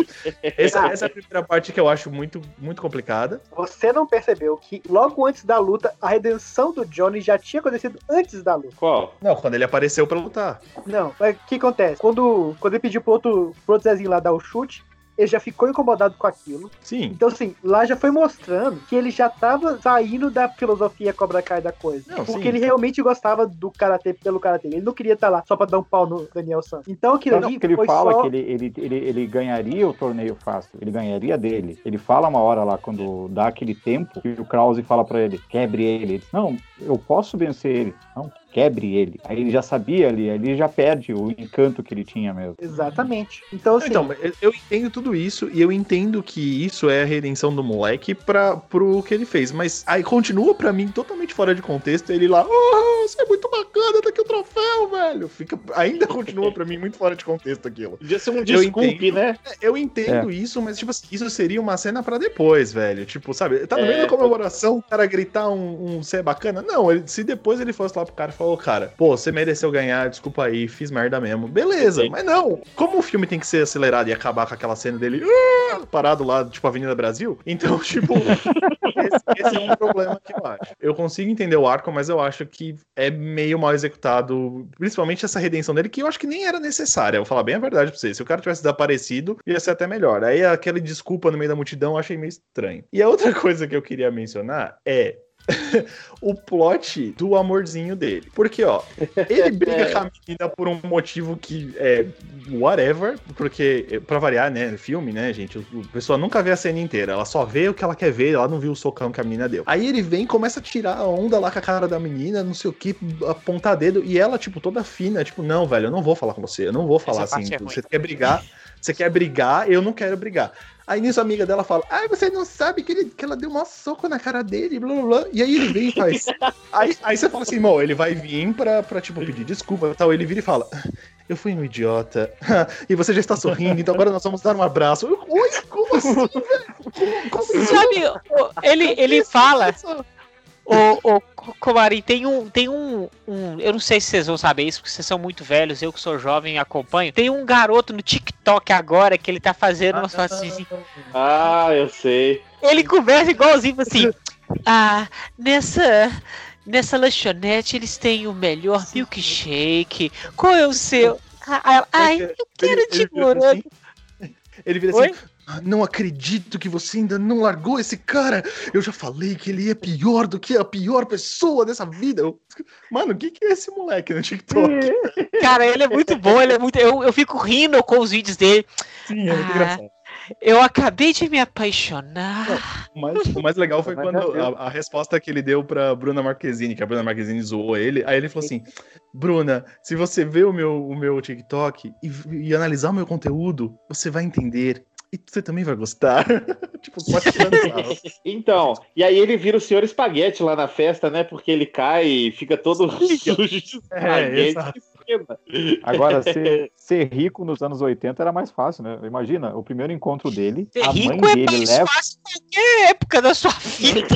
Essa, essa é a primeira parte que eu acho muito, muito complicada. Você não percebeu que logo antes da luta, a redenção do Johnny já tinha acontecido antes da luta. Qual? Não, quando ele apareceu pra lutar. Não, mas o que acontece? Quando, quando ele pediu pro outro, pro outro Zezinho lá dar o chute, ele já ficou incomodado com aquilo. Sim. Então, assim, lá já foi mostrando que ele já tava saindo da filosofia Cobra Kai da coisa. Não, porque sim. ele realmente gostava do karatê pelo karatê. Ele não queria estar lá só pra dar um pau no Daniel Santos. Então, aquilo ali que ele fala só... que ele, ele, ele, ele ganharia o torneio fácil, ele ganharia dele. Ele fala uma hora lá, quando dá aquele tempo, que o Krause fala pra ele, quebre ele. Ele diz, não, eu posso vencer ele. Não, quebre ele. Aí ele já sabia ali, ali ele já perde o encanto que ele tinha mesmo. Exatamente. Então, assim, Então, eu- entendo tudo isso e eu entendo que isso é a redenção do moleque pra, pro que ele fez. Mas aí continua pra mim totalmente fora de contexto. Ele lá, oh, você é muito bacana, tá aqui o troféu, velho. Fica, ainda continua pra mim muito fora de contexto aquilo. Podia ser um Eu desculpe, entendo. né? Eu entendo isso, mas tipo assim, isso seria uma cena pra depois, velho. Tipo, sabe, tá no meio É. da comemoração, o cara gritar um, um é bacana. Não, ele- se depois ele fosse lá pro cara e falou, cara, pô, você mereceu ganhar, desculpa aí, fiz merda mesmo. Beleza, Sim. mas não. Como o filme tem que ser acelerado e acabar com aquela cena dele "Ah", parado lá, tipo, Avenida Brasil, então, tipo, esse, esse é um problema que eu acho. Eu consigo entender o arco, mas eu acho que é meio mal executado, principalmente essa redenção dele, que eu acho que nem era necessária. Eu vou falar bem a verdade pra vocês. Se o cara tivesse desaparecido, ia ser até melhor. Aí aquela desculpa no meio da multidão eu achei meio estranho. E a outra coisa que eu queria mencionar é. o plot do amorzinho dele. Porque, ó, ele briga com a menina por um motivo que é whatever, porque, pra variar, né, no filme, né, gente, a pessoa nunca vê a cena inteira, ela só vê o que ela quer ver, ela não viu o socão que a menina deu. Aí ele vem e começa a tirar a onda lá com a cara da menina, não sei o que, apontar dedo, e ela, tipo, toda fina, tipo, não, velho, eu não vou falar com você, eu não vou falar Essa assim, é ruim. você quer brigar, você quer brigar, eu não quero brigar. Aí nisso a amiga dela fala: Ah, você não sabe que, ele, que ela deu um soco na cara dele, blá blá blá. E aí ele vem e faz. aí, aí você fala assim, irmão, ele vai vir pra, pra tipo, pedir desculpa e tal. Ele vira e fala: Eu fui um idiota. e você já está sorrindo, então agora nós vamos dar um abraço. Eu, Oi, como assim, velho? Como, como assim? Sabe, ele, ele fala. Ô, ô, Comari, tem um. Tem um, um. Eu não sei se vocês vão saber isso, porque vocês são muito velhos, eu que sou jovem acompanho. Tem um garoto no TikTok agora que ele tá fazendo umas fotos assim. Ah, eu sei. Ele conversa igualzinho assim. Ah, nessa. Nessa lanchonete eles têm o melhor milkshake. Qual é o seu? Ai, eu quero Ele- de ele vira morango. assim, Ele vira Oi? assim. "Ah, Não acredito que você ainda não largou esse cara. Eu já falei que ele é pior do que a pior pessoa dessa vida. Eu- Mano, o que, que é esse moleque no TikTok? Cara, ele é muito bom, ele é muito. Eu, eu fico rindo com os vídeos dele. Sim, é muito Ah, engraçado. Eu acabei de me apaixonar. O mais, o mais legal foi Mas, quando Deus. a, a resposta que ele deu pra Bruna Marquezine, que a Bruna Marquezine zoou ele. Aí ele falou assim: Bruna, se você ver o meu, o meu TikTok e, e analisar o meu conteúdo, você vai entender. E você também vai gostar. tipo, pode dançar. Então, e aí ele vira o senhor espaguete lá na festa, né? Porque ele cai e fica todo sujo de É, espaguete. Agora, ser, ser rico nos anos 80 era mais fácil, né? Imagina, o primeiro encontro dele, Ser a mãe rico é dele mais leva. fácil em qualquer época da sua vida.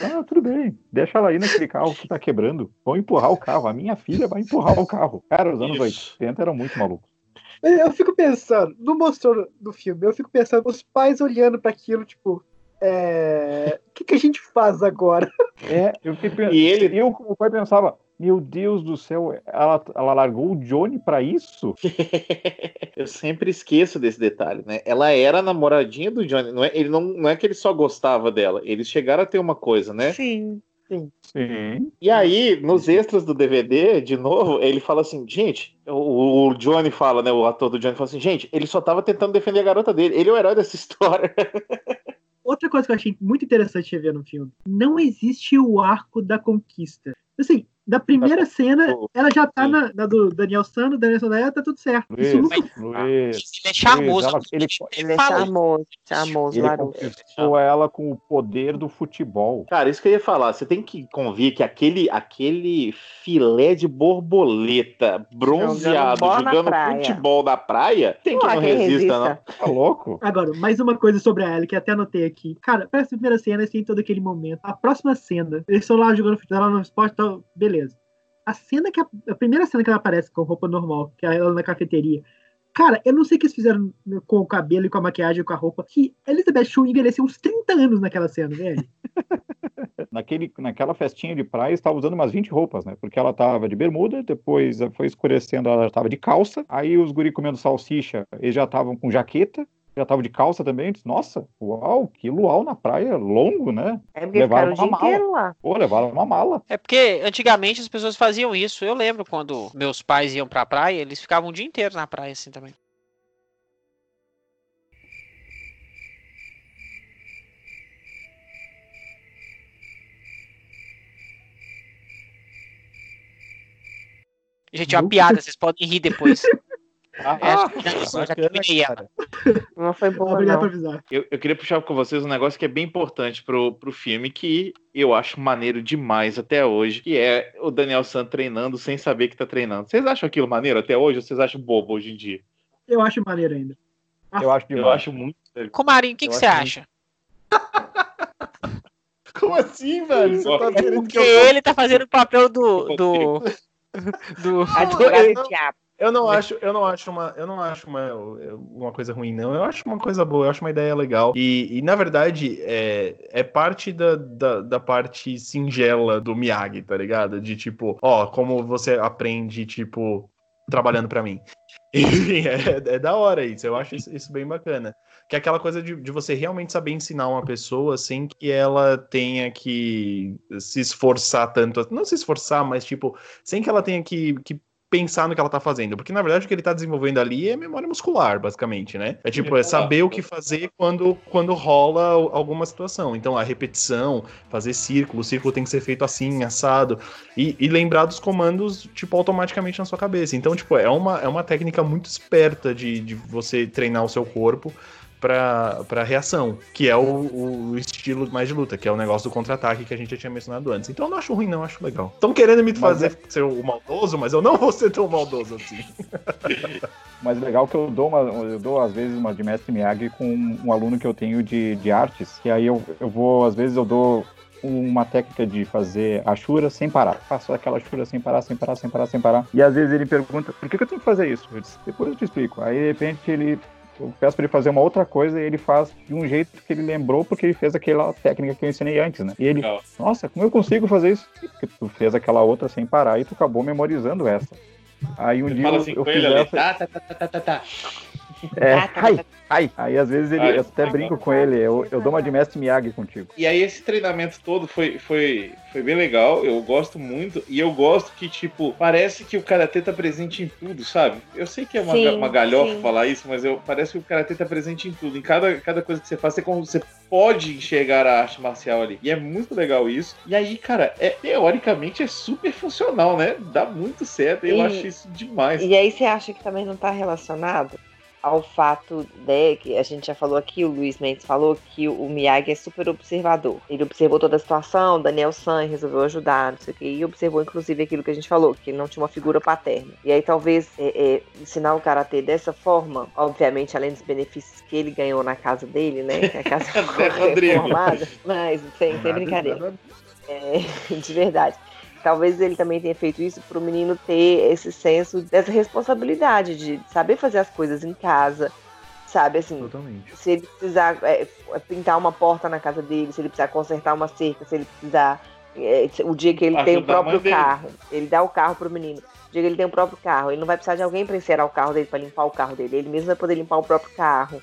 Ah, tudo bem, deixa ela aí naquele carro que tá quebrando. Vão empurrar o carro. A minha filha vai empurrar o carro. Cara, os anos Isso. 80 eram muito malucos. Eu fico pensando, não mostrou no filme, eu fico pensando, os pais olhando pra aquilo, tipo, é... o que, que a gente faz agora? É, eu fiquei pensando. E ele- Eu, como pai, pensava, meu Deus do céu, ela, ela largou o Johnny pra isso? Eu sempre esqueço desse detalhe, né? Ela era a namoradinha do Johnny. Não é, ele não, não é que ele só gostava dela. Eles chegaram a ter uma coisa, né? Sim. Sim. E aí, nos extras do DVD, de novo, ele fala assim, gente, o, o Johnny fala, né? O ator do Johnny fala assim, gente, ele só tava tentando defender a garota dele. Ele é o herói dessa história. Outra coisa que eu achei muito interessante de ver no filme, não existe o arco da conquista. Assim, Da primeira cena, ela já tá na, na do Daniel San, do Daniel San, tá tudo certo. Isso Luiz, nunca Luiz, Ele é charmoso. Luiz, ela- ele, Ele é charmoso, charmoso, ele conquistou ela com o poder do futebol. Cara, isso que eu ia falar. Você tem que convir que aquele, aquele filé de borboleta bronzeado Jogando na jogando praia. futebol na praia, tem que não quem resista, não. Tá louco? Agora, mais uma coisa sobre a Ellie, que até anotei aqui. Cara, parece a primeira cena, assim, todo aquele momento. A próxima cena, eles estão lá jogando futebol, lá no esporte, tal, beleza. A cena que a, a primeira cena que ela aparece com roupa normal, que é ela na cafeteria. Cara, eu não sei o que eles fizeram com o cabelo e com a maquiagem e com a roupa, que Elizabeth Shue envelheceu uns 30 anos naquela cena, velho. Naquele, naquela festinha de praia, estava usando umas 20 roupas, né? Porque ela tava de bermuda, depois foi escurecendo, ela já tava de calça. Aí os guri comendo salsicha, eles já estavam com jaqueta, já estavam de calça também. Disse, Nossa, uau, que luau na praia, longo, né? É porque Levaram ficaram o dia uma mala. lá. Pô, levaram uma mala. É porque antigamente as pessoas faziam isso. Eu lembro quando meus pais iam pra praia, eles ficavam o dia inteiro na praia assim também. Gente, é uma piada, vocês podem rir depois. Ah, É, já, bacana. Não foi boa, Obrigado por não. avisar. Eu, eu queria puxar com vocês um negócio que é bem importante pro, pro filme, que eu acho maneiro demais até hoje, que é o Daniel San treinando sem saber que tá treinando. Vocês acham aquilo maneiro até hoje ou vocês acham bobo hoje em dia? Eu acho maneiro ainda. Eu acho Eu demais. acho muito. Comarinho, o que, Eu que você acho acha? Como assim, velho? Você tá querendo Porque que eu... ele tá fazendo o papel do. do. do. Advogado do diabo. Eu não acho, eu não acho uma, eu não acho uma, uma coisa ruim, não. Eu acho uma coisa boa, eu acho uma ideia legal. E, e, na verdade, é, é parte da, da, da parte singela do Miyagi, tá ligado? De tipo, ó, como você aprende, tipo, trabalhando pra mim. Enfim, é, é da hora isso. Eu acho isso, isso bem bacana. Que é aquela coisa de, de você realmente saber ensinar uma pessoa sem que ela tenha que se esforçar tanto. Não se esforçar, mas tipo, sem que ela tenha que, que pensar no que ela tá fazendo. Porque, na verdade, o que ele tá desenvolvendo ali é memória muscular, basicamente, né? É tipo, é saber o que fazer quando, quando rola alguma situação. Então, a repetição, fazer círculo, o círculo tem que ser feito assim, assado. E, e lembrar dos comandos, tipo, automaticamente na sua cabeça. Então, tipo, é uma, é uma técnica muito esperta de, de você treinar o seu corpo pra, pra reação, que é o, o estilo mais de luta, que é o negócio do contra-ataque que a gente já tinha mencionado antes. Então eu não acho ruim, não, acho legal. Estão querendo me fazer ser o maldoso, mas eu não vou ser tão maldoso assim. Mas legal que eu dou, uma, eu dou às vezes uma de mestre Miyagi com um aluno que eu tenho de, de artes, que aí eu, eu vou, às vezes eu dou uma técnica de fazer a chura sem parar. Faço aquela chura sem parar, sem parar, sem parar, sem parar. E às vezes ele pergunta, por que, que eu tenho que fazer isso? Eu disse, depois eu te explico. Aí de repente ele eu peço para ele fazer uma outra coisa e ele faz de um jeito que ele lembrou porque ele fez aquela técnica que eu ensinei antes, né? E ele, Legal. nossa, como eu consigo fazer isso? Porque tu fez aquela outra sem parar e tu acabou memorizando essa. Aí um Você dia eu, assim eu fiz ele essa. tá, tá, tá, tá, tá, tá, tá. É, ai, ai. Aí às vezes ele, Ai. eu até brinco com ele, eu, eu dou uma de mestre Miyagi contigo. E aí esse treinamento todo foi, foi, foi bem legal, eu gosto muito, e eu gosto que, tipo, parece que o Karatê tá presente em tudo, sabe? Eu sei que é uma, Sim, uma galhofa sim. falar isso, mas eu, parece que o Karatê tá presente em tudo. Em cada, cada coisa que você faz, você, você pode enxergar a arte marcial ali. E é muito legal isso. E aí, cara, é, teoricamente é super funcional, né? Dá muito certo, eu E- acho isso demais. E aí você acha que também não está relacionado ao fato de que a gente já falou aqui, o Luiz Mendes falou que o Miyagi é super observador. Ele observou toda a situação, Daniel San resolveu ajudar, não sei o quê, e observou inclusive aquilo que a gente falou, que ele não tinha uma figura paterna. E aí talvez é, é, ensinar o karatê dessa forma, obviamente além dos benefícios que ele ganhou na casa dele, né? Que a casa ficou Né, Rodrigo? reformada, mas sem, sem brincadeira. É, de verdade. Talvez ele também tenha feito isso para o menino ter esse senso dessa responsabilidade de saber fazer as coisas em casa, sabe? Assim, Totalmente. se ele precisar é, pintar uma porta na casa dele, se ele precisar consertar uma cerca, se ele precisar. é, o dia que ele tem o próprio carro, ele dá o carro pro menino. O dia que ele tem o próprio carro, ele não vai precisar de alguém para encerar o carro dele, para limpar o carro dele. Ele mesmo vai poder limpar o próprio carro.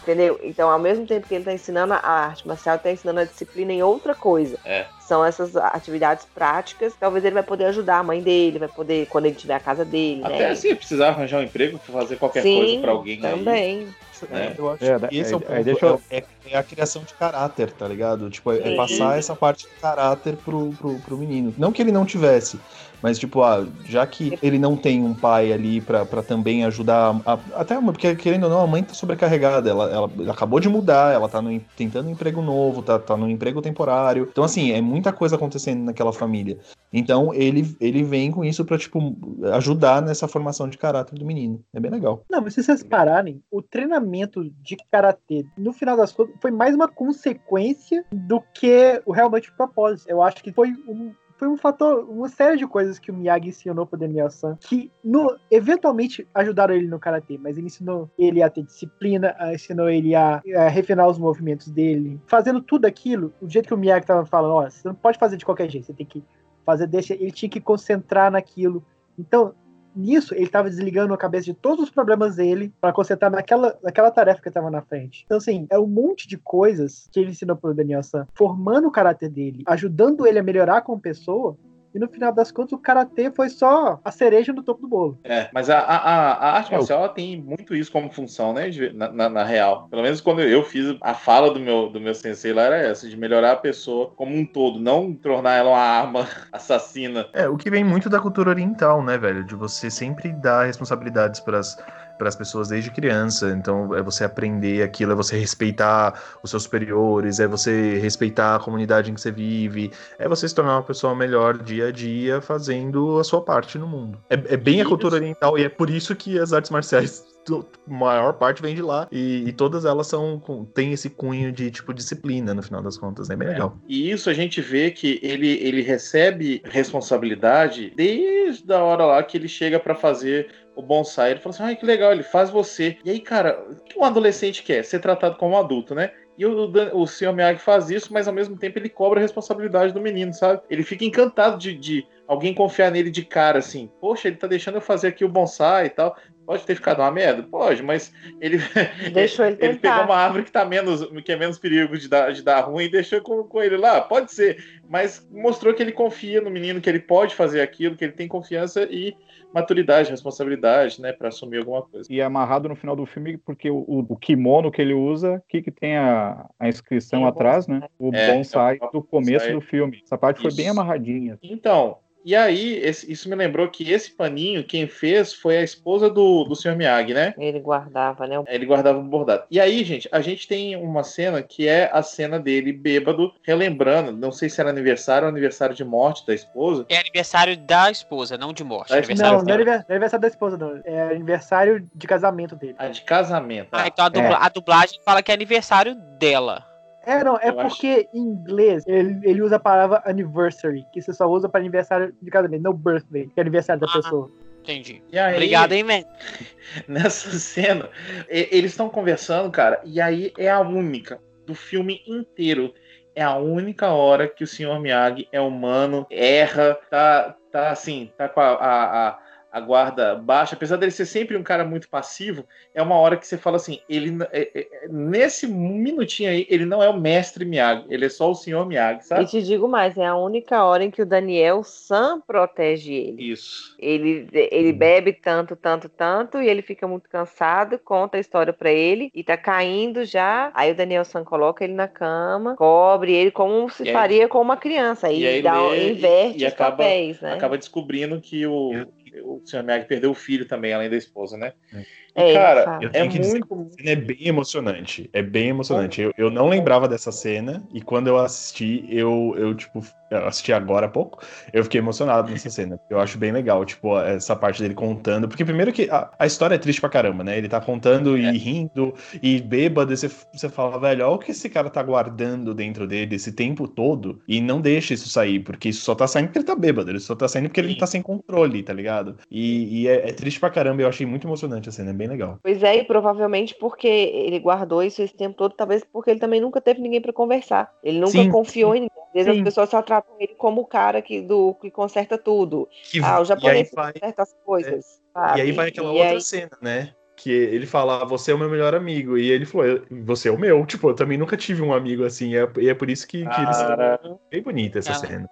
Entendeu? Então, ao mesmo tempo que ele tá ensinando a arte marcial, ele tá ensinando a disciplina em outra coisa. É. são essas atividades práticas. Talvez ele vai poder ajudar a mãe dele, vai poder, quando ele tiver a casa dele, Até né? se precisar arranjar um emprego, fazer qualquer Sim, coisa pra alguém aí. também. né? Eu acho É, que esse é o aí- ponto. eu- é, é a criação de caráter, tá ligado? Tipo, é, é passar essa parte de caráter pro, pro, pro menino. Não que ele não tivesse, mas tipo, ah, já que ele não tem um pai ali pra, pra também ajudar, a- até uma, porque querendo ou não, a mãe tá sobrecarregada, ela, ela, ela acabou de mudar, ela tá no, tentando um emprego novo, tá, tá no emprego temporário. Então, assim, é muita coisa acontecendo naquela família. Então, ele, ele vem com isso pra, tipo, ajudar nessa formação de caráter do menino. É bem legal. Não, mas se vocês pararem, o treinamento de karatê, no final das contas, foi mais uma consequência do que o realmente propósito. Eu acho que foi um. Foi um fator, uma série de coisas que o Miyagi ensinou pro Daniel-san que no, eventualmente ajudaram ele no karatê, mas ele ensinou ele a ter disciplina, ensinou ele a, a refinar os movimentos dele, fazendo tudo aquilo, do jeito que o Miyagi tava falando, ó, você não pode fazer de qualquer jeito, você tem que fazer desse, ele tinha que concentrar naquilo. Então, nisso, ele estava desligando a cabeça de todos os problemas dele para concentrar naquela, naquela tarefa que estava na frente. Então, assim, é um monte de coisas que ele ensinou pro Daniel San, formando o caráter dele, ajudando ele a melhorar como pessoa. E no final das contas, o karatê foi só a cereja no topo do bolo. É, mas a, a, a- arte É, marcial ela tem muito isso como função, né? de- Na, na- na real. Pelo menos quando eu fiz a fala do meu, do meu sensei lá era essa, de melhorar a pessoa como um todo, não tornar ela uma arma assassina. É, o que vem muito da cultura oriental, né, velho? De você sempre dar responsabilidades pras para as pessoas desde criança. Então, é você aprender aquilo, é você respeitar os seus superiores, é você respeitar a comunidade em que você vive, é você se tornar uma pessoa melhor dia a dia fazendo a sua parte no mundo. É, é bem a cultura oriental e é por isso que as artes marciais maior parte vem de lá e, e todas elas são têm esse cunho de tipo disciplina no final das contas, é bem legal. E isso a gente vê que ele, ele recebe responsabilidade desde a hora lá que ele chega pra fazer o bonsai. Ele fala assim: ai, que legal, ele faz você. E aí, cara, o que um adolescente quer? Ser tratado como um adulto, né? E o, Dan- o Sr. Miyagi faz isso, mas ao mesmo tempo ele cobra a responsabilidade do menino, sabe? Ele fica encantado de, de alguém confiar nele de cara, assim. Poxa, ele tá deixando eu fazer aqui o bonsai e tal. Pode ter ficado uma merda? Pode, mas ele, Deixou ele ele pegou uma árvore que tá menos, que é menos perigo de dar, de dar ruim e deixou com, com ele lá. Pode ser, mas mostrou que ele confia no menino, que ele pode fazer aquilo, que ele tem confiança e maturidade, responsabilidade, né, Pra assumir alguma coisa. E é amarrado no final do filme, porque o, o- kimono que ele usa, que, que tem a, a inscrição Tem atrás, né? O É, bonsai é o do começo bonsai. do filme. Essa parte foi Isso. bem amarradinha. Então, e aí, esse- isso me lembrou que esse paninho, quem fez foi a esposa do, do Sr. Miyagi, né? Ele guardava, né? Ele guardava o bordado. E aí, gente, a gente tem uma cena que é a cena dele bêbado, relembrando, não sei se era aniversário ou aniversário de morte da esposa. É aniversário da esposa, não de morte. Da aniversário Não, não é não é aniversário da esposa, não. É aniversário de casamento dele. A de casamento. Ah, então a, dubla- a dublagem fala que é aniversário dela. É, não, é Eu porque em inglês ele, ele usa a palavra anniversary, que você só usa para aniversário de casamento, não birthday, que é aniversário da Ah. pessoa. Entendi. E aí, Obrigado, hein, man. nessa cena, eles estão conversando, cara, e aí é a única do filme inteiro. É a única hora que o Sr. Miyagi é humano, erra, tá, tá assim, tá com a, a, a- a guarda baixa. Apesar dele ser sempre um cara muito passivo, é uma hora que você fala assim: ele n- é- é- nesse minutinho aí, ele não é o mestre Miyagi, ele é só o Sr. Miyagi, E sabe? te digo mais, é a única hora em que o Daniel Sam protege ele. Isso. Ele, ele bebe tanto, tanto, tanto, e ele fica muito cansado, conta a história pra ele, e tá caindo já. Aí o Daniel San coloca ele na cama, cobre ele como se E aí- faria com uma criança. Aí, e aí dá, lê e- inverte e os acaba- papéis, né? Acaba descobrindo que o, o Sr. Miyagi perdeu o filho também, além da esposa, né? É, ele cara. Eu é tenho que dizer muito. Cena é bem emocionante. É bem emocionante. Eu, eu não lembrava dessa cena e quando eu assisti, eu, eu tipo, eu assisti agora há pouco, eu fiquei emocionado nessa cena. Eu acho bem legal, tipo, essa parte dele contando. Porque primeiro que a, a história é triste pra caramba, né? Ele tá contando e É. rindo e bêbado, e você, você fala, velho, olha o que esse cara tá guardando dentro dele esse tempo todo e não deixa isso sair, porque isso só tá saindo porque ele tá bêbado, ele só tá saindo porque ele Sim. tá sem controle, tá ligado? E, e é, é triste pra caramba, eu achei muito emocionante a cena, é bem legal. Pois é, e provavelmente porque ele guardou isso esse tempo todo, talvez porque ele também nunca teve ninguém pra conversar. Ele nunca Sim, confiou em ninguém. Às vezes Sim. as pessoas só tratam ele como o cara que, do, que conserta tudo. Que- Ah, o japonês vai- conserta as coisas. E aí vai aquela E outra aí- cena, né? que ele fala, "Ah, você é o meu melhor amigo. E ele falou, "Eu- você é o meu. Tipo, eu também nunca tive um amigo assim. E é, e é por isso que, que eles Cara. são bem bonita essa Ah. cena.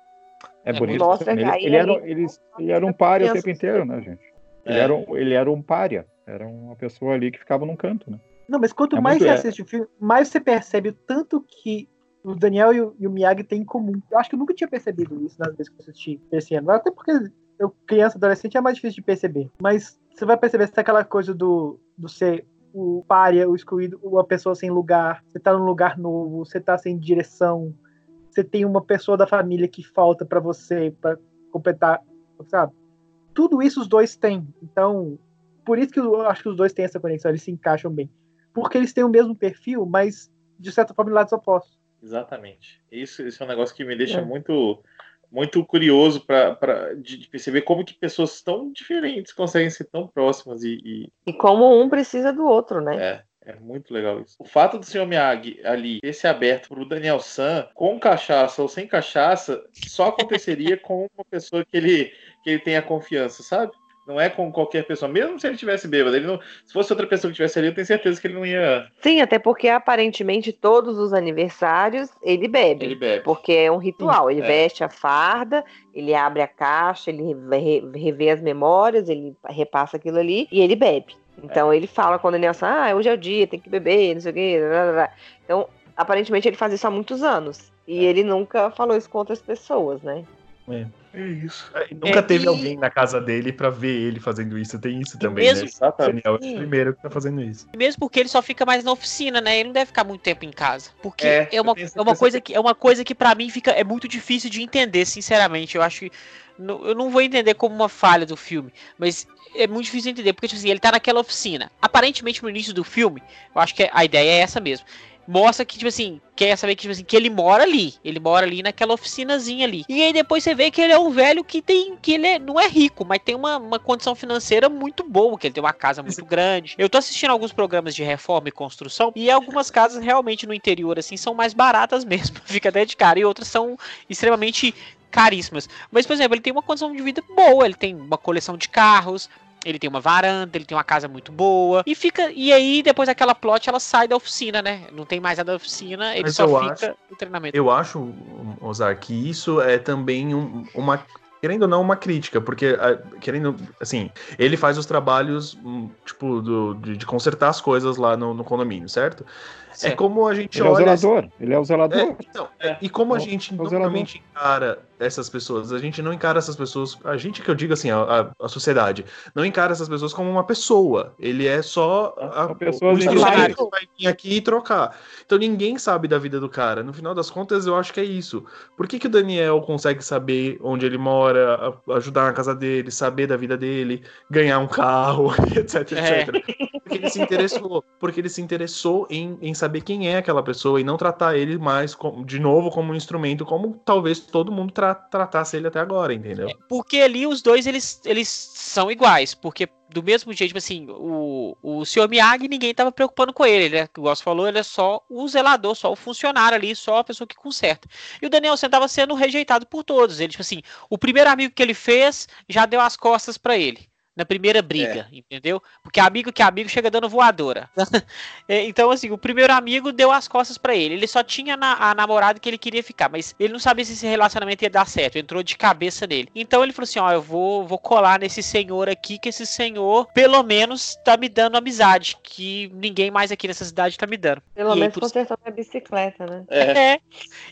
É É bonito. Mostra ele, ele era, ele- ele, era um pária o tempo inteiro, né, gente? Ele, É. era, um- ele era um pária. Era uma pessoa ali que ficava num canto, né? Não, mas quanto É mais muito- você é. assiste o filme, mais você percebe o tanto que o Daniel e o, e o Miyagi têm em comum. Eu acho que eu nunca tinha percebido isso nas vezes que eu assisti esse ano. Até porque eu, criança, adolescente, é mais difícil de perceber. Mas você vai perceber se aquela coisa do, do ser o pária, o excluído, uma pessoa sem lugar, você tá num lugar novo, você tá sem direção, você tem uma pessoa da família que falta pra você pra completar, sabe? Tudo isso os dois têm. Então, por isso que eu acho que os dois têm essa conexão, eles se encaixam bem. Porque eles têm o mesmo perfil, mas de certa forma lados opostos. Exatamente. Isso, isso é um negócio que me deixa É. muito muito curioso pra, de, de perceber como que pessoas tão diferentes conseguem ser tão próximas e, e E como um precisa do outro, né? é, é muito legal isso. O fato do Sr. Miyagi ali ter se aberto pro Daniel San com cachaça ou sem cachaça só aconteceria com uma pessoa que ele, que ele tenha confiança, sabe? Não é com qualquer pessoa, mesmo se ele tivesse bêbado. Ele não, se fosse outra pessoa que estivesse ali, eu tenho certeza que ele não ia. Sim, até porque aparentemente todos os aniversários ele bebe. Ele bebe. Porque é um ritual. Ele É. veste a farda, ele abre a caixa, ele re- revê as memórias, ele repassa aquilo ali e ele bebe. Então ele fala com o assim, ah, hoje é o dia, tem que beber, não sei o quê. blá, blá, blá." Então, aparentemente ele faz isso há muitos anos. E ele nunca falou isso com outras pessoas, né? É isso. E nunca É, teve e- alguém na casa dele pra ver ele fazendo isso. Tem isso também, mesmo- né? Exatamente. Daniel é o primeiro que tá fazendo isso. Mesmo porque ele só fica mais na oficina, né? Ele não deve ficar muito tempo em casa. Porque É, é, uma, é uma coisa que é uma coisa que para mim fica é muito difícil de entender, sinceramente. Eu acho que não- eu não vou entender como uma falha do filme, mas é muito difícil de entender porque tipo assim, ele tá naquela oficina. Aparentemente no início do filme, eu acho que a ideia é essa mesmo. Mostra que, tipo assim, quer saber que, tipo assim, que ele mora ali. Ele mora ali naquela oficinazinha ali. E aí depois você vê que ele é um velho que tem. que ele é- não é rico, mas tem uma, uma condição financeira muito boa, que ele tem uma casa muito grande. Eu tô assistindo alguns programas de reforma e construção, e algumas casas realmente no interior, assim, são mais baratas mesmo. Fica até de cara. E outras são extremamente caríssimas. Mas, por exemplo, ele tem uma condição de vida boa, ele tem uma coleção de carros. Ele tem uma varanda, ele tem uma casa muito boa. E fica. E aí, depois daquela plot, ela sai da oficina, né? Não tem mais nada da oficina, ele Mas só fica acho- no treinamento. Eu acho, Ozar, que isso é também um- uma. Querendo ou não, uma crítica, porque, querendo, assim, ele faz os trabalhos, hum, tipo, do- de, de consertar as coisas lá no, no condomínio, certo? É como a gente Ele é o olha. zelador. Ele é o zelador. É, então, é, e como a É gente é normalmente encara essas pessoas, a gente não encara essas pessoas, a gente que eu digo assim, a, a- a sociedade, não encara essas pessoas como uma pessoa. Ele é só a, São pessoas o funcionário que vai vir aqui e trocar. Então ninguém sabe da vida do cara. No final das contas, eu acho que é isso. Por que, que o Daniel consegue saber onde ele mora, a- ajudar na casa dele, saber da vida dele, ganhar um carro, etc, É. etc. Porque ele se interessou. Porque ele se interessou em, em saber quem é aquela pessoa e não tratar ele mais de novo como um instrumento, como talvez todo mundo tra- tratasse ele até agora, entendeu? Porque ali os dois eles, eles são iguais. Porque do mesmo jeito, tipo assim, o, o Sr. Miyagi ninguém tava preocupando com ele. Ele, como você falou, ele é só o zelador, só o funcionário ali, só a pessoa que conserta. E o Daniel Sen tava sendo rejeitado por todos. Ele, tipo assim, o primeiro amigo que ele fez já deu as costas pra ele. Na primeira briga, entendeu? Porque amigo que é amigo chega dando voadora. É, então, assim, o primeiro amigo deu as costas pra ele. Ele só tinha na- a namorada que ele queria ficar, mas ele não sabia se esse relacionamento ia dar certo. Entrou de cabeça nele. Então ele falou assim: Ó, eu vou, vou colar nesse senhor aqui, que esse senhor, pelo menos, tá me dando amizade. Que ninguém mais aqui nessa cidade tá me dando. Pelo E aí, menos por- consertou minha bicicleta, né? É. É.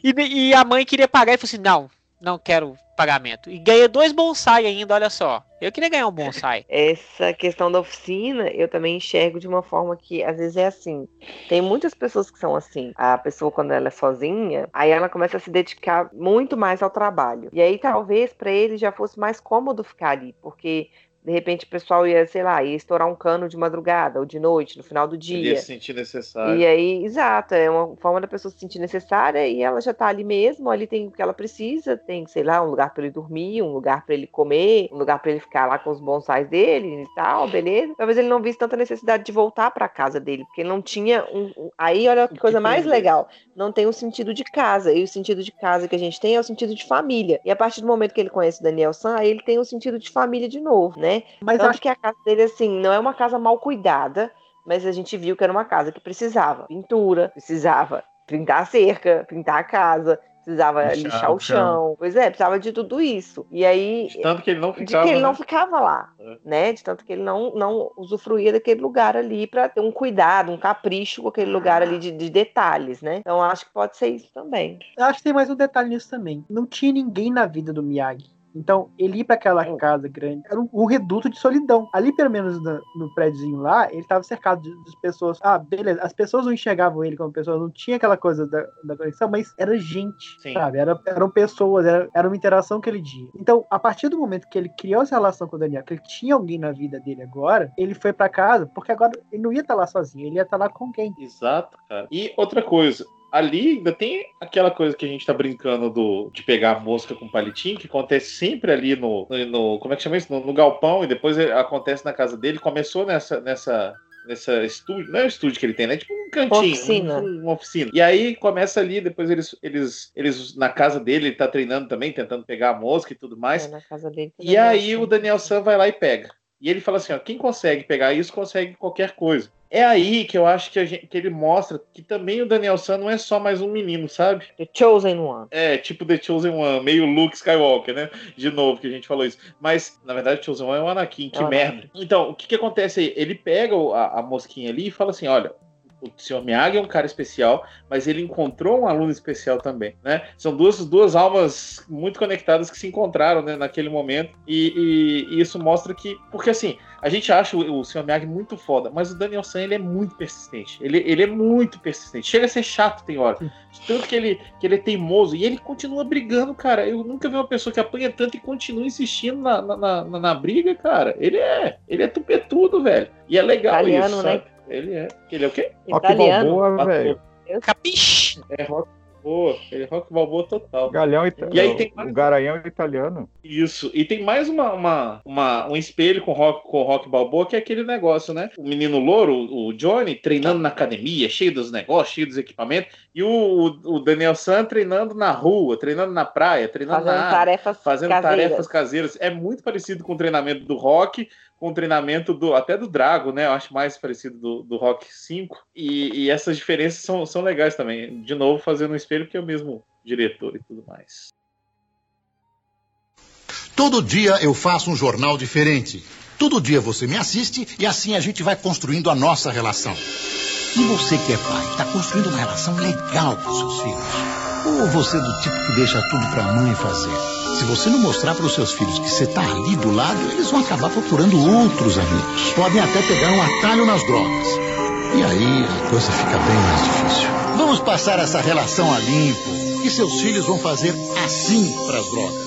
E, e a mãe queria pagar e falou assim: não, não quero pagamento. E ganha dois bonsai ainda, olha só. Eu queria ganhar um bonsai. Essa questão da oficina, eu também enxergo de uma forma que às vezes é assim. Tem muitas pessoas que são assim. A pessoa, quando ela é sozinha, aí ela começa a se dedicar muito mais ao trabalho. E aí talvez para ele já fosse mais cômodo ficar ali, porque de repente o pessoal ia, sei lá, ia estourar um cano de madrugada ou de noite, no final do dia. ia se sentir necessário. E aí, exato, é uma forma da pessoa se sentir necessária e ela já tá ali mesmo, ali tem o que ela precisa, tem, sei lá, um lugar para ele dormir, um lugar para ele comer, um lugar para ele ficar lá com os bonsais dele e tal, beleza. Talvez ele não visse tanta necessidade de voltar para casa dele, porque não tinha um, um- aí olha que coisa mais legal, não tem um sentido de casa, e o sentido de casa que a gente tem é o sentido de família. E a partir do momento que ele conhece o Daniel San, aí ele tem um sentido de família de novo, né? Né? Mas Tanto acho que a casa dele, assim, não é uma casa mal cuidada, mas a gente viu que era uma casa que precisava pintura, precisava pintar a cerca, pintar a casa, precisava Lixar lixar, o o chão. Pois é, precisava de tudo isso. E aí, De tanto que ele não de ficava. que ele né? não ficava lá, É. né? De tanto que ele não, não usufruía daquele lugar ali para ter um cuidado, um capricho com aquele lugar ali de, de detalhes, né? Então acho que pode ser isso também. Eu acho que tem mais um detalhe nisso também. Não tinha ninguém na vida do Miyagi. Então, ele ir pra aquela casa grande era um, um reduto de solidão. Ali, pelo menos na- no prédiozinho lá, ele tava cercado de, de pessoas. Ah, beleza. As pessoas não enxergavam ele como pessoa, não tinha aquela coisa da, da conexão, mas era gente, Sim. sabe? Era, eram pessoas, era, era uma interação que ele tinha. Então, a partir do momento que ele criou essa relação com o Daniel, que ele tinha alguém na vida dele agora, ele foi pra casa, porque agora ele não ia estar lá sozinho, ele ia estar lá com alguém. Exato, cara. E outra coisa, ali ainda tem aquela coisa que a gente tá brincando do, de pegar a mosca com palitinho, que acontece sempre ali no, no, no- como é que chama isso? No, no galpão, e depois é- acontece na casa dele. Começou nessa, nessa, nessa estúdio, não é o estúdio que ele tem, né? Tipo um cantinho, Oficina. um- uma oficina. E aí começa ali, depois eles, eles, eles na casa dele, ele tá treinando também, tentando pegar a mosca e tudo mais. É, na casa dele. E aí o Daniel San vai lá e pega. E ele fala assim, ó, quem consegue pegar isso, consegue qualquer coisa. É aí que eu acho que, a gente- que ele mostra que também o Daniel San não é só mais um menino, sabe? The Chosen One. É, tipo The Chosen One, meio Luke Skywalker, né? De novo que a gente falou isso. Mas, na verdade, o Chosen One é o Anakin, que É o merda. Então, o que que acontece aí? Ele pega a, a mosquinha ali e fala assim, olha... O Sr. Miyagi é um cara especial, mas ele encontrou um aluno especial também, né? São duas, duas almas muito conectadas que se encontraram né, naquele momento e, e- e isso mostra que... Porque assim, a gente acha o, o Sr. Miyagi muito foda, mas o Daniel San ele é muito persistente. Ele, ele é muito persistente. Chega a ser chato tem hora. Tanto que ele, que ele é teimoso e ele continua brigando, cara. Eu nunca vi uma pessoa que apanha tanto e continua insistindo na, na, na, na briga, cara. Ele é. Ele é tupetudo, velho. E é legal Italiano, isso, né? sabe? Ele é. Ele é o quê? Rock Italiano. Balboa, velho. Capiche! É rock balboa. Ele é rock balboa total. Galhão ita- E aí tem o Garanhão italiano. Isso. E tem mais uma, uma, uma- um espelho com rock, com rock balboa, que é aquele negócio, né? O menino louro, o Johnny, treinando na academia, cheio dos negócios, cheio dos equipamentos, e o, o- o Daniel San treinando na rua, treinando na praia, treinando Fazendo na tarefas fazendo caseiras. tarefas caseiras. É muito parecido com o treinamento do rock, com o treinamento do até do Drago, né? Eu acho mais parecido do, do Rock 5. E, e essas diferenças são, são legais também. De novo, fazendo um espelho, porque é o mesmo diretor e tudo mais. Todo dia eu faço um jornal diferente. Todo dia você me assiste e assim a gente vai construindo a nossa relação. E você que é pai, está construindo uma relação legal com seus filhos. Ou você é do tipo que deixa tudo para a mãe fazer? Se você não mostrar para os seus filhos que você está ali do lado, eles vão acabar procurando outros amigos. Podem até pegar um atalho nas drogas. E aí a coisa fica bem mais difícil. Vamos passar essa relação a limpo. E seus filhos vão fazer assim para as drogas.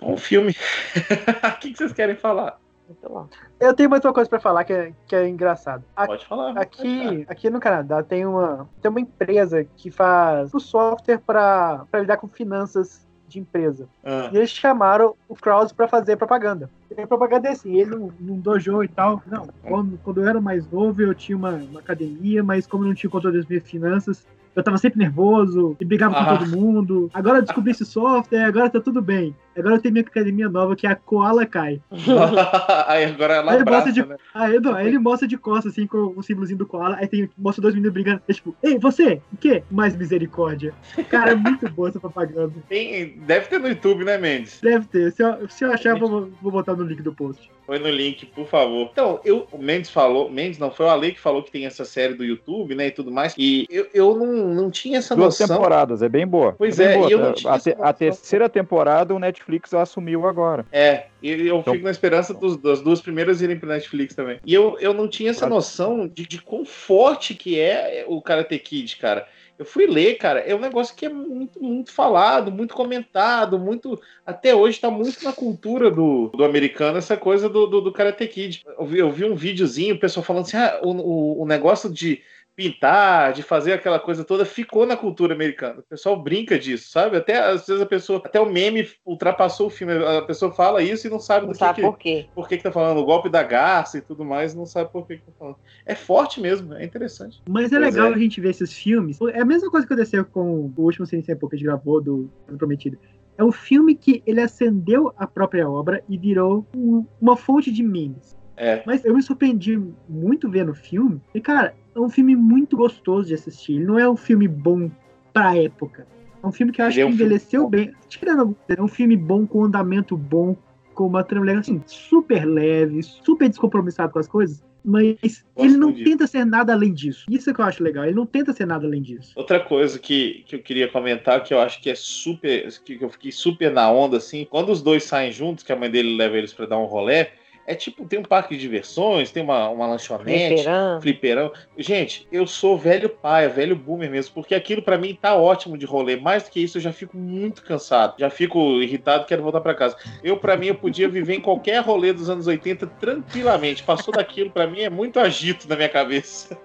Bom filme. O que, que vocês querem falar? Bom. Eu tenho mais uma coisa pra falar que é, que é engraçado. A- Pode falar. Aqui, aqui no Canadá tem uma, tem uma empresa que faz o software para lidar com finanças de empresa. Ah, E eles chamaram o Krause pra fazer propaganda. E a propaganda é assim, ele num, num dojo e tal. Não, quando, quando eu era mais novo, eu tinha uma, uma academia, mas como eu não tinha controle das minhas finanças, eu tava sempre nervoso e brigava Ah. com todo mundo. Agora eu descobri esse software, agora tá tudo bem. Agora eu tenho minha academia nova, que é a Koala Kai. aí agora ela Aí ele abraça, de, né? aí, não, aí ele mostra de costas, assim, com o símbolozinho do koala. Aí tem, mostra dois meninos brigando. É tipo, ei, você, o quê? Mais misericórdia. Cara, é muito boa essa propaganda. Tem- deve ter no YouTube, né, Mendes? Deve ter. Se eu, se eu achar, eu vou, vou botar no link do post. Põe no link, por favor. Então, eu, o Mendes falou, Mendes não, foi o Ale que falou que tem essa série do YouTube, né, e tudo mais. E eu, eu não, não tinha essa Duas noção. temporadas, é bem boa. Pois bem é, boa. e eu não tinha a, te- a terceira temporada o Netflix assumiu agora. É, e eu Então- fico na esperança dos- das duas primeiras irem pro Netflix também. E eu, eu não tinha essa noção de, de quão forte que é o Karate Kid, cara. Eu fui ler, cara, é um negócio que é muito, muito falado, muito comentado, muito. Até hoje tá muito na cultura do, do americano essa coisa do, do, do Karate Kid. Eu vi, eu vi um videozinho, o pessoal falando assim: ah, o, o, o negócio de pintar, de fazer aquela coisa toda, ficou na cultura americana. O pessoal brinca disso, sabe? Até às vezes a pessoa, até o meme ultrapassou o filme. A pessoa fala isso e não sabe Não do sabe que, por quê. por que, que tá falando, o golpe da garça e tudo mais, não sabe por que, que tá falando. É forte mesmo, é interessante. Mas é Pois legal é. a gente ver esses filmes. É a mesma coisa que aconteceu com o último Sem Pouco que a gente gravou do do Prometido. É um filme que ele acendeu a própria obra e virou um- uma fonte de memes. É. Mas eu me surpreendi muito vendo o filme. E, cara, é um filme muito gostoso de assistir. Ele não é um filme bom pra época. É um filme que eu acho é que um filme envelheceu bem. Tirando, é um filme bom, com andamento bom, com uma trama assim, super leve, super descompromissado com as coisas. Mas ele não disso. tenta ser nada além disso. Isso é que eu acho legal. Ele não tenta ser nada além disso. Outra coisa que, que eu queria comentar, que eu acho que é super. que eu fiquei super na onda, assim, quando os dois saem juntos, que a mãe dele leva eles pra dar um rolé, é tipo, tem um parque de diversões, tem uma, uma lanchonete, Fliperama. fliperão. Gente, eu sou velho pai, velho boomer mesmo, porque aquilo pra mim tá ótimo de rolê. Mais do que isso, eu já fico muito cansado. Já fico irritado, quero voltar pra casa. Eu, pra mim, eu podia viver em qualquer rolê dos anos 80 tranquilamente. Passou daquilo, pra mim, é muito agito na minha cabeça.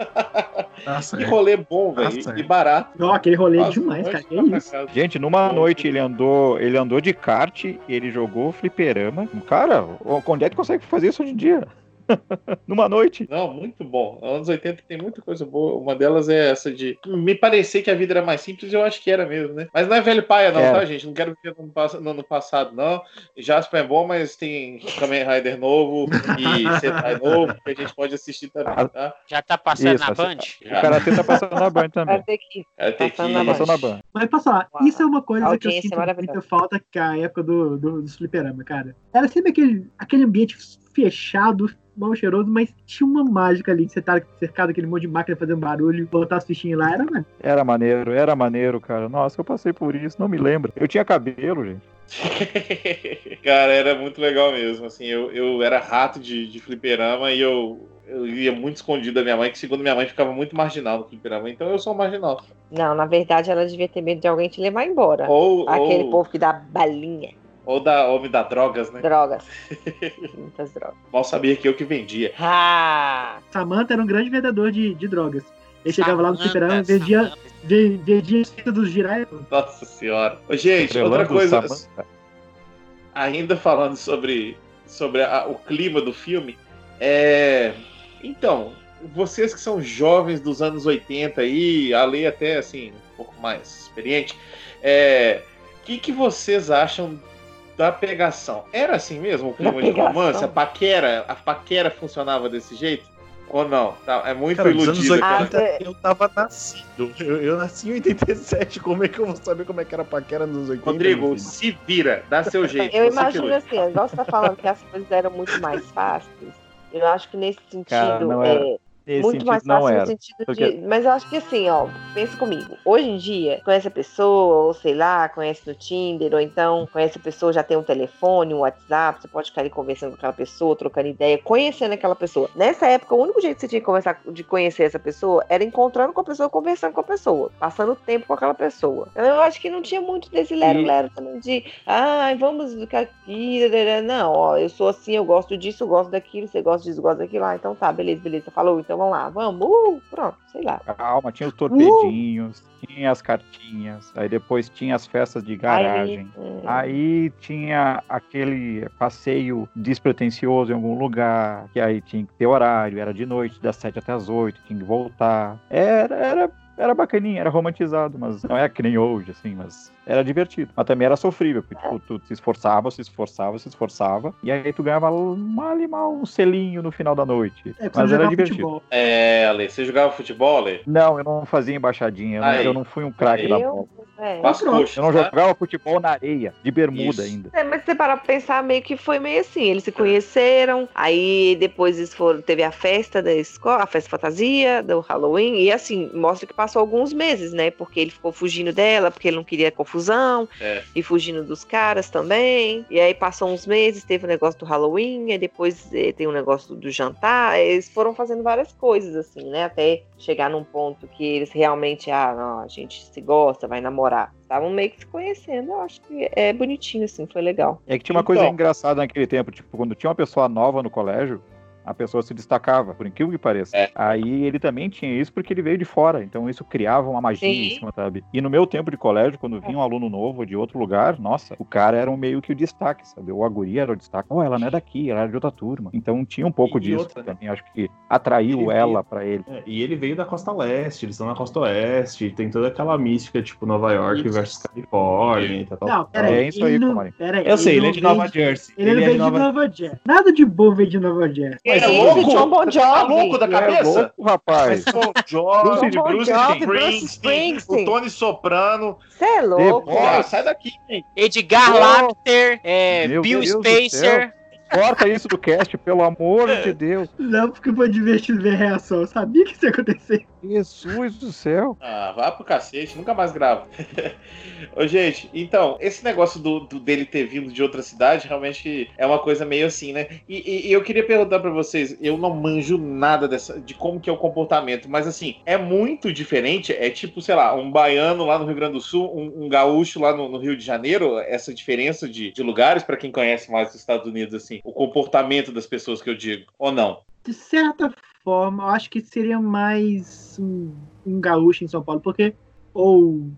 Nossa, Que é. rolê bom, velho, Nossa, e é. barato. Não, aquele rolê é demais, cara. Que casa. Gente, numa noite ele andou, ele andou de kart, ele jogou fliperama. Cara, onde é que consegue fazer isso hoje em dia? numa noite. Não, muito bom. Anos 80 tem muita coisa boa. Uma delas é essa de me parecer que a vida era mais simples, eu acho que era mesmo, né? Mas não é velho paia, não, Era. tá, gente? Não quero viver no, ano passado, não. Jasper é bom, mas tem Kamen Rider novo e Sentai novo, que a gente pode assistir também, tá? Já tá passando Isso, na assim, Band? O Karatê tá passando na Band também. Vai ter que. Cara, tem que... Passando na Tá passando na Band. Mas Uau. isso é uma coisa que eu sinto é muita falta que a época do, do, do fliperama, cara. Era sempre aquele, aquele ambiente fechado, mal cheiroso, mas tinha uma mágica ali, que você tá cercado daquele monte de máquina fazendo barulho, botar as fichinhas lá, era, mano. Era maneiro, era maneiro, cara. Nossa, eu passei por isso, não me lembro. Eu tinha cabelo, gente. Cara, era muito legal mesmo. Assim, eu, eu era rato de, de fliperama e eu, eu ia muito escondido da minha mãe, que segundo minha mãe ficava muito marginal no fliperama. Então eu sou um marginal. Não, na verdade ela devia ter medo de alguém te levar embora. Ou, Aquele ou, povo que dá balinha, ou da homem da drogas, né? drogas. Muitas drogas. Mal sabia que eu que vendia. Ah! Samantha era um grande vendedor de, de drogas. Ele chegava lá no Samantha, fliperama, vendia, vendia a fita dos girais. Nossa senhora. Ô, Gente, outra Estrelando coisa, Samantha. ainda falando sobre, sobre a- o clima do filme, é. Então, vocês que são jovens dos anos 80 aí, a lei até assim, um pouco mais experiente, é. O que, que vocês acham da pegação? Era assim mesmo o clima Da de pegação? romance? A paquera, a paquera funcionava desse jeito? Ou não? Tá, é muito Cara, iludido. 80 Ah, eu tava nascido. Eu, eu nasci em 87. Como é que eu vou saber como é que era a paquera nos 80? Rodrigo, se vira, dá seu jeito. Eu imagino assim, igual você tá falando que as coisas eram muito mais fáceis. Eu acho que nesse sentido Cara, não é. Nesse muito mais fácil no era. sentido Porque- de. Mas eu acho que assim, ó, pensa comigo. Hoje em dia, conhece a pessoa, ou sei lá, conhece no Tinder, ou então conhece a pessoa, já tem um telefone, um WhatsApp, você pode ficar ali conversando com aquela pessoa, trocando ideia, conhecendo aquela pessoa. Nessa época, o único jeito que você tinha de, conversar, de conhecer essa pessoa era encontrando com a pessoa, conversando com a pessoa, passando tempo com aquela pessoa. Então, eu acho que não tinha muito desse lero-lero também de, ai, vamos ficar aqui. Não, ó, eu sou assim, eu gosto disso, eu gosto daquilo, você gosta disso, gosta daquilo. Ah, então tá, beleza, beleza. Falou, então vamos lá, vamos, uh, pronto, sei lá. Calma, tinha os torpedinhos, tinha as cartinhas, aí depois tinha as festas de garagem. Aí, é, Aí tinha aquele passeio despretensioso em algum lugar, que aí tinha que ter horário, era de noite, das 7 até as 8, tinha que voltar. Era, era, era bacaninha, era romantizado, mas não é que nem hoje, assim, mas era divertido. Mas também era sofrível, porque tipo, tu se esforçava, se esforçava, se esforçava, e aí tu ganhava mal e mal um selinho no final da noite. É, mas era divertido. futebol. É, Ale, você jogava futebol, Ale? Não, eu não fazia embaixadinha, eu eu não fui um craque da bola. eu, é. Coxas, Eu não tá? jogava futebol na areia, de bermuda Isso. ainda. É, mas se você parar pra pensar, meio que foi meio assim. Eles se conheceram, aí depois eles foram, teve a festa da escola, a festa fantasia, do Halloween, e assim, mostra que passou alguns meses, né? Porque ele ficou fugindo dela, porque ele não queria confusão, É. e fugindo dos caras também. E aí passou uns meses, teve o negócio do Halloween, aí depois eh, tem o negócio do jantar. Eles foram fazendo várias coisas, assim, né? Até chegar num ponto que eles realmente, ah, não, a gente se gosta, vai namorar. Estavam meio que se conhecendo, eu acho que é bonitinho, assim, foi legal. É que tinha uma coisa Então. engraçada naquele tempo, tipo, quando tinha uma pessoa nova no colégio, a pessoa se destacava, por incrível que pareça. É. Aí ele também tinha isso porque ele veio de fora, então isso criava uma magia em Sim. cima, sabe? E no meu tempo de colégio, quando vinha um aluno novo de outro lugar, nossa, o cara era um meio que o destaque, sabe? Ou a guria era o destaque. Oh, ela não é daqui, ela é de outra turma. Então tinha um pouco E disso outra, né? também, acho que atraiu Ele ela veio- pra ele. É, e ele veio da costa leste, eles estão na costa oeste, tem toda aquela mística, tipo, Nova York Isso. versus Califórnia e tal, tal. Não, peraí. É isso aí, ele não, peraí, Eu sei, ele é não de Nova Jersey. Ele, não é veio de de Nova Nova Jersey. Nada de bom veio de Nova Jersey. É louco? John Bon Você tá Jovi. louco da É cabeça? louco, rapaz. Mas Bon Jovi, Bruce- Bruce, Bon Jovi, Bruce Springsteen, o Tony Soprano. Você é louco. Pô, sai daqui, hein? Edgar Oh. Lamter, é, Bill Deus Spacer. Corta isso do cast, pelo amor de Deus. Não, porque foi divertido ver a reação. Eu sabia que isso ia acontecer. Jesus do céu. Ah, vá pro cacete, nunca mais gravo. Ô, gente, então, esse negócio do, do- dele ter vindo de outra cidade realmente é uma coisa meio assim, né? E, e- e eu queria perguntar pra vocês, eu não manjo nada dessa, de como que é o comportamento, mas assim, é muito diferente, é tipo, sei lá, um baiano lá no Rio Grande do Sul, um, um gaúcho lá no, no Rio de Janeiro, essa diferença de, de lugares, pra quem conhece mais os Estados Unidos, assim, o comportamento das pessoas que eu digo, ou não? De certa forma, eu acho que seria mais um, um gaúcho em São Paulo, porque. Ou.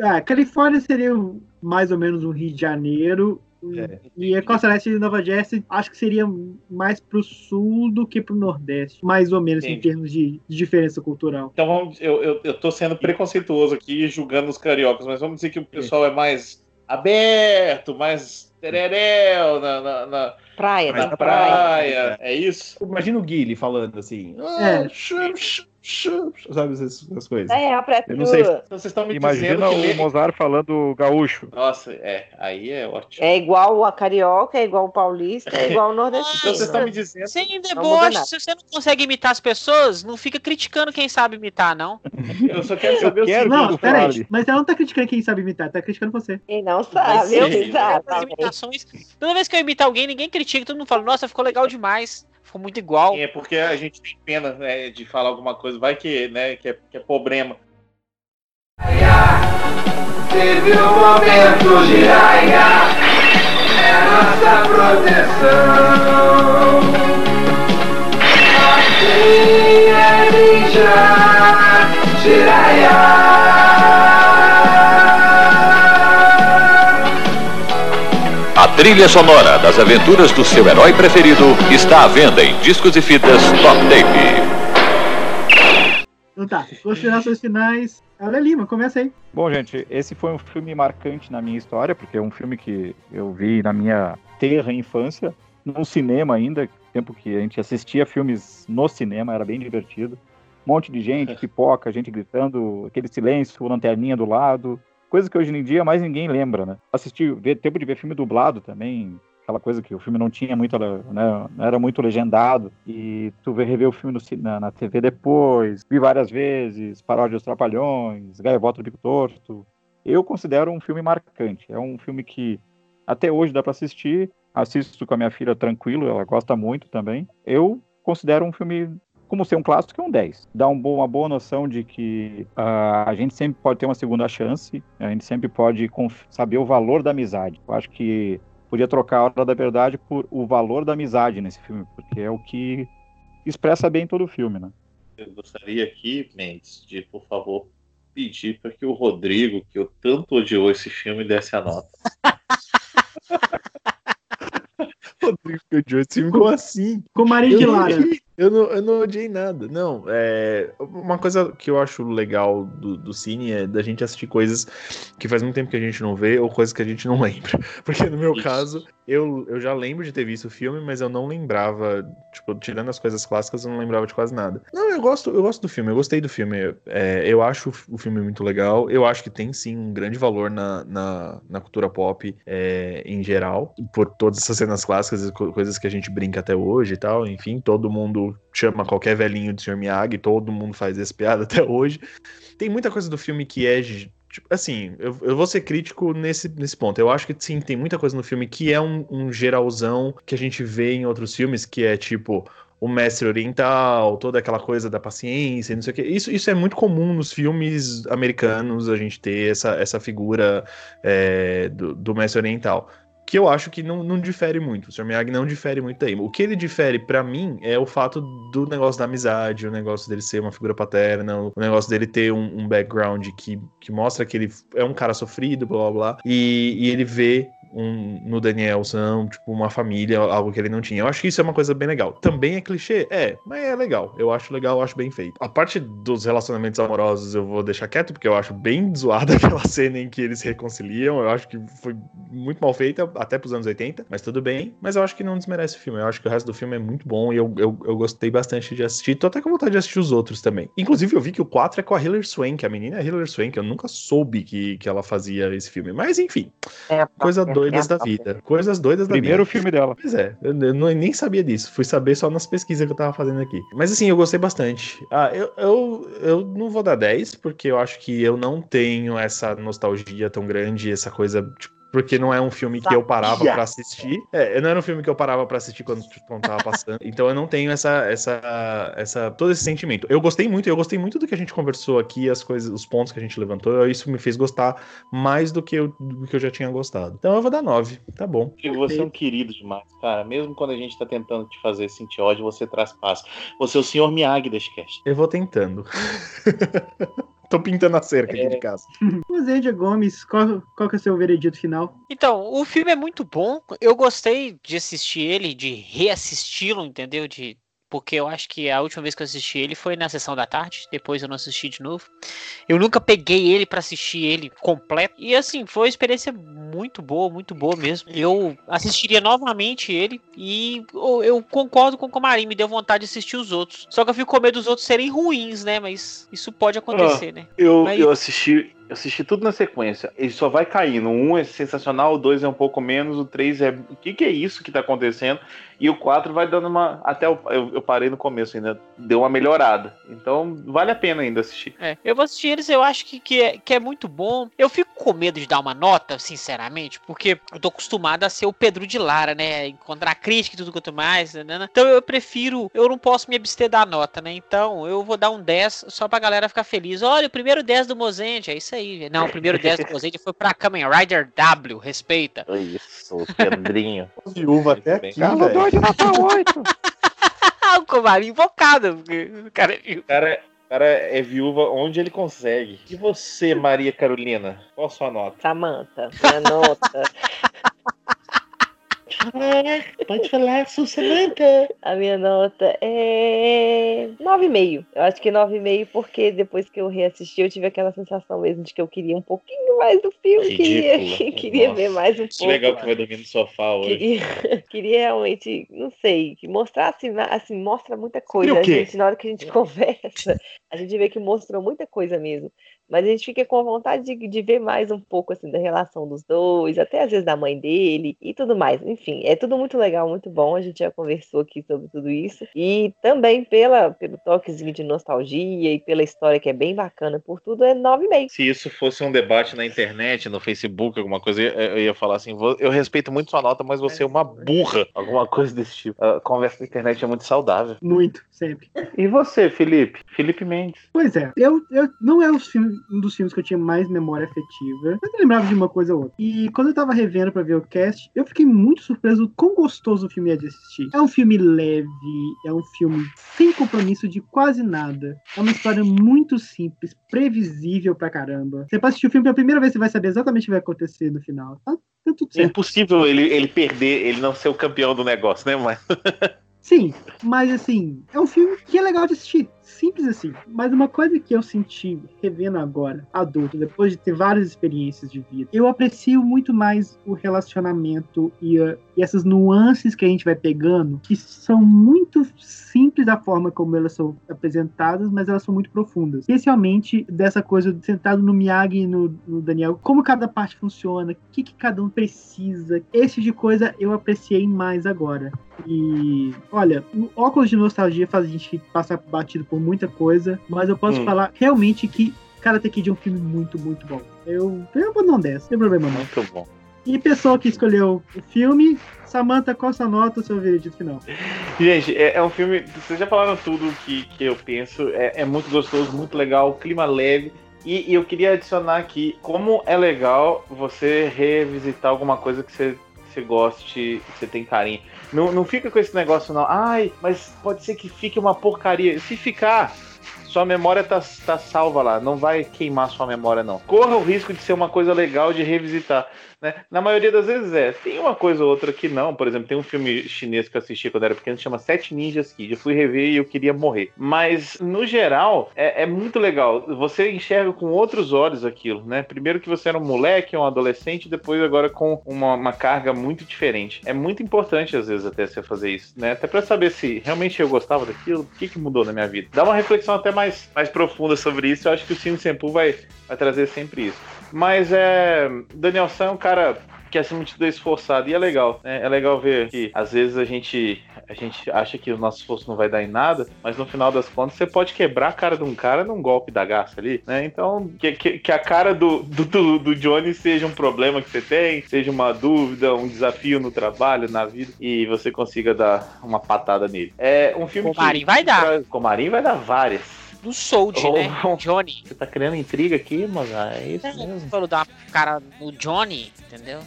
Ah, Califórnia seria mais ou menos um Rio de Janeiro. É, e a Costa Leste de Nova Jersey, acho que seria mais pro sul do que pro nordeste. Mais ou menos em Entendi. termos de, de diferença cultural. Então vamos, eu, eu, eu tô sendo preconceituoso aqui, julgando os cariocas, mas vamos dizer que o pessoal é mais aberto, mais tereréu na, na, na- Praia, na praia. praia. É isso? Imagina o Guile falando assim. É. Ah, chu, sabe essas, essas coisas. É, a Eu não sei. Então vocês estão me Imagina dizendo que. o Mozart falando gaúcho. Nossa, é, aí é ótimo. É igual a carioca, é igual o paulista, é igual o nordestino. Então vocês estão me dizendo. Sem deboche, se você não consegue imitar as pessoas, não fica criticando quem sabe imitar, não. Eu só quero saber o quero seguinte. Não, peraí. fale. Mas ela não tá criticando quem sabe imitar, tá criticando você. Quem não Mas sabe, sim. eu As exatamente. imitações. Toda vez que eu imito alguém, ninguém critica, todo mundo fala, nossa, ficou legal demais. Ficou muito igual. É porque a gente tem pena né, de falar alguma coisa, vai que, né, que, é, que é problema. Teve um momento de raia, é nossa proteção. Assim é ninja, Jiraiya. Trilha sonora das aventuras do seu herói preferido está à venda em discos e fitas Top Tape. Então tá, considerações finais. Olha Lima, começa aí. Bom, gente, esse foi um filme marcante na minha história, porque é um filme que eu vi na minha terra infância, no cinema ainda, tempo que a gente assistia filmes no cinema, era bem divertido. Um monte de gente, pipoca, gente gritando, aquele silêncio, lanterninha do lado, coisa que hoje em dia mais ninguém lembra, né? Assisti, ver, tempo de ver filme dublado também, aquela coisa que o filme não tinha muito, né, não era muito legendado, e tu vê rever o filme no na, na TV depois, vi várias vezes, Paródia dos Trapalhões, Gaivota do Bico Torto. Eu considero um filme marcante, é um filme que até hoje dá para assistir, assisto com a minha filha tranquilo, ela gosta muito também. Eu considero um filme como ser um clássico, é um 10. Dá um bom- uma boa noção de que ah, a gente sempre pode ter uma segunda chance, a gente sempre pode saber o valor da amizade. Eu acho que podia trocar a hora da verdade por o valor da amizade nesse filme, porque é o que expressa bem todo o filme, né? Eu gostaria aqui, Mendes, de, por favor, pedir para que o Rodrigo, que eu tanto odiou esse filme, desse a nota. Rodrigo odiou esse filme, como assim? Com o marido de Eu não Eu não, odiei nada. Não, é. Uma coisa que eu acho legal do, do cine é da gente assistir coisas que faz muito tempo que a gente não vê ou coisas que a gente não lembra. Porque no meu Isso. caso, eu, eu já lembro de ter visto o filme, mas eu não lembrava. Tipo, tirando as coisas clássicas, eu não lembrava de quase nada. Não, eu gosto, eu gosto do filme, eu gostei do filme. É, eu acho o filme muito legal. Eu acho que tem sim um grande valor na, na, na cultura pop é, em geral, por todas essas cenas clássicas e co- coisas que a gente brinca até hoje e tal. Enfim, todo mundo chama qualquer velhinho de Sr. Miyagi, todo mundo faz essa piada até hoje. Tem muita coisa do filme que é. Tipo, assim, eu, eu vou ser crítico nesse, nesse ponto. Eu acho que sim, tem muita coisa no filme que é um, um geralzão que a gente vê em outros filmes, que é tipo o mestre oriental, toda aquela coisa da paciência, não sei o que. Isso, isso é muito comum nos filmes americanos, a gente ter essa, essa figura é, do, do mestre oriental. Que eu acho que não, não difere muito. O Sr. Miyagi não difere muito daí. O que ele difere pra mim é o fato do negócio da amizade, o negócio dele ser uma figura paterna, o negócio dele ter um, um background que, que mostra que ele é um cara sofrido, blá blá blá, e, e ele vê um, no Danielson, tipo, uma família, algo que ele não tinha. Eu acho que isso é uma coisa bem legal. Também é clichê? É, mas é legal. Eu acho legal, eu acho bem feito. A parte dos relacionamentos amorosos eu vou deixar quieto, porque eu acho bem zoada aquela cena em que eles se reconciliam. Eu acho que foi muito mal feita, até pros anos 80, mas tudo bem. Mas eu acho que não desmerece o filme. Eu acho que o resto do filme é muito bom e eu, eu, eu gostei bastante de assistir. Tô até com vontade de assistir os outros também. Inclusive, eu vi que o 4 é com a Hilary Swank. A menina é Hilary Swank. Eu nunca soube que, que ela fazia esse filme. Mas, enfim. Coisa doidas da vida. Coisas doidas da vida. Primeiro filme dela. Pois é, eu, não- nem sabia disso. Fui saber só nas pesquisas que eu tava fazendo aqui. Mas assim, eu gostei bastante. Ah, eu, eu, eu não vou dar 10, porque eu acho que eu não tenho essa nostalgia tão grande, essa coisa, tipo, porque não é um filme que eu parava pra assistir. É, não era um filme que eu parava pra assistir quando, quando tava passando. Então eu não tenho essa, essa, essa, todo esse sentimento. Eu gostei muito, eu gostei muito do que a gente conversou aqui, as coisas, os pontos que a gente levantou. Isso me fez gostar mais do que eu, do que eu já tinha gostado. Então eu vou dar 9, tá bom. E você é um querido demais, cara. Mesmo quando a gente tá tentando te fazer sentir ódio, você traz paz. Você é o senhor Miyagi desse cast. Eu vou tentando. Tô pintando a cerca aqui de casa. O Zendia Gomes, qual, qual que é o seu veredito final? Então, o filme é muito bom. Eu gostei de assistir ele, de reassisti-lo, entendeu? De porque eu acho que a última vez que eu assisti ele foi na sessão da tarde, depois eu não assisti de novo. Eu nunca peguei ele pra assistir ele completo. E assim, foi uma experiência muito boa, muito boa mesmo. Eu assistiria novamente ele e eu, concordo com o Comarim, me deu vontade de assistir os outros. Só que eu fico com medo dos outros serem ruins, né? Mas isso pode acontecer, né? Eu, Mas- eu assisti. Eu assisti tudo na sequência. Ele só vai caindo. Um é sensacional, o dois é um pouco menos, o três é. O que, que é isso que tá acontecendo? E o quatro vai dando uma. Até o- eu, eu parei no começo ainda. Deu uma melhorada. Então vale a pena ainda assistir. É, eu vou assistir eles, eu acho que, que, é, que é muito bom. Eu fico com medo de dar uma nota, sinceramente, porque eu tô acostumado a ser o Pedro de Lara, né? Encontrar crítica e tudo quanto mais. Né? né? Então eu prefiro, eu não posso me abster da nota, né? Então eu vou dar um 10 só pra galera ficar feliz. Olha, o primeiro 10 do Mozente, é isso aí. Não, o primeiro 10 do Mozente foi pra Kamen Rider W, respeita. Isso, o Pedrinho. Viúva até aqui, velho. doido Natal 8. Ah, o Comarinho invocado, porque o cara é. O cara, o cara é viúva onde ele consegue. E você, Maria Carolina? Qual a sua nota? Samanta, minha nota. Pode falar, Samanta. A minha nota é 9,5. Eu acho que 9,5 porque depois que eu reassisti eu tive aquela sensação mesmo de que eu queria um pouquinho mais do filme. Queria, Ridícula. queria ver Nossa, mais um Que pouco. legal que vai dormir no sofá hoje. Queria, queria realmente, não sei, que mostrasse, ma- assim, mostra muita coisa. Queria A gente, na hora que a gente conversa, a gente vê que mostrou muita coisa mesmo. Mas a gente fica com vontade de, de ver mais um pouco, assim, da relação dos dois, até às vezes da mãe dele e tudo mais. Enfim, é tudo muito legal, muito bom. A gente já conversou aqui sobre tudo isso. E também pela, pelo toquezinho de nostalgia e pela história que é bem bacana por tudo, é 9,5. Se isso fosse um debate na internet, no Facebook, alguma coisa, eu ia falar assim: "Vo- eu respeito muito sua nota, mas você é uma burra. Alguma coisa desse tipo. A conversa na internet é muito saudável. Muito, sempre. E você, Felipe? Felipe Mendes. Pois é, eu, eu não é filmes- um dos filmes que eu tinha mais memória afetiva, mas eu lembrava de uma coisa ou outra. E quando eu tava revendo pra ver o cast, eu fiquei muito surpreso do quão gostoso o filme é de assistir. É um filme leve, é um filme sem compromisso de quase nada. É uma história muito simples, previsível pra caramba. Você pode assistir o filme pela primeira vez, você vai saber exatamente o que vai acontecer no final. Tá, tá tudo É certo. impossível ele, ele perder, ele não ser o campeão do negócio, né, mas Sim, mas assim, é um filme que é legal de assistir. Simples assim. Mas uma coisa que eu senti revendo agora, adulto, depois de ter várias experiências de vida, eu aprecio muito mais o relacionamento e, a- e essas nuances que a gente vai pegando, que são muito simples da forma como elas são apresentadas, mas elas são muito profundas. Especialmente dessa coisa sentado no Miyagi e no, no Daniel, como cada parte funciona, o que, que cada um precisa. Esse tipo de coisa eu apreciei mais agora. E olha, o óculos de nostalgia faz a gente passar batido por muita coisa, mas eu posso Hum. falar realmente que Karate Kid é um filme muito, muito bom. Eu, eu um 10, não tem problema não. muito bom. E pessoa que escolheu o filme, Samantha, qual sua nota, seu veredito final? Gente, é, é um filme. Vocês já falaram tudo que, que eu penso. É, é muito gostoso, muito legal, clima leve. E, e eu queria adicionar aqui como é legal você revisitar alguma coisa que você, você você goste, que você tem carinho. Não, não fica com esse negócio, não. Ai, mas pode ser que fique uma porcaria. Se ficar, sua memória tá, tá salva lá. Não vai queimar sua memória, não. Corra o risco de ser uma coisa legal de revisitar. Né? Na maioria das vezes é. Tem uma coisa ou outra que não. Por exemplo, tem um filme chinês que eu assisti quando era pequeno que chama Sete Ninjas Kid. Eu fui rever e eu queria morrer. Mas, no geral, é, é muito legal. Você enxerga com outros olhos aquilo, né? Primeiro que você era um moleque, um adolescente, depois agora com uma, uma carga muito diferente. É muito importante, às vezes, até você fazer isso, né? Até pra saber se realmente eu gostava daquilo, o que, que mudou na minha vida. Dá uma reflexão até mais, mais profunda sobre isso. Eu acho que o Cine Sempu vai, vai trazer sempre isso. Mas é. Daniel San é um cara que acima de tudo é esforçado e é legal. né? É legal ver que às vezes a gente a gente acha que o nosso esforço não vai dar em nada, mas no final das contas você pode quebrar a cara de um cara num golpe da garça ali, né? Então que, que, que a cara do, do, do, do Johnny seja um problema que você tem, seja uma dúvida, um desafio no trabalho, na vida, e você consiga dar uma patada nele. É um filme Comarim que. vai dar. Comarim vai dar várias. Do Sold, Oh, né? Johnny. Você tá criando intriga aqui, mas é isso mesmo. Falou dar uma cara no Johnny, entendeu?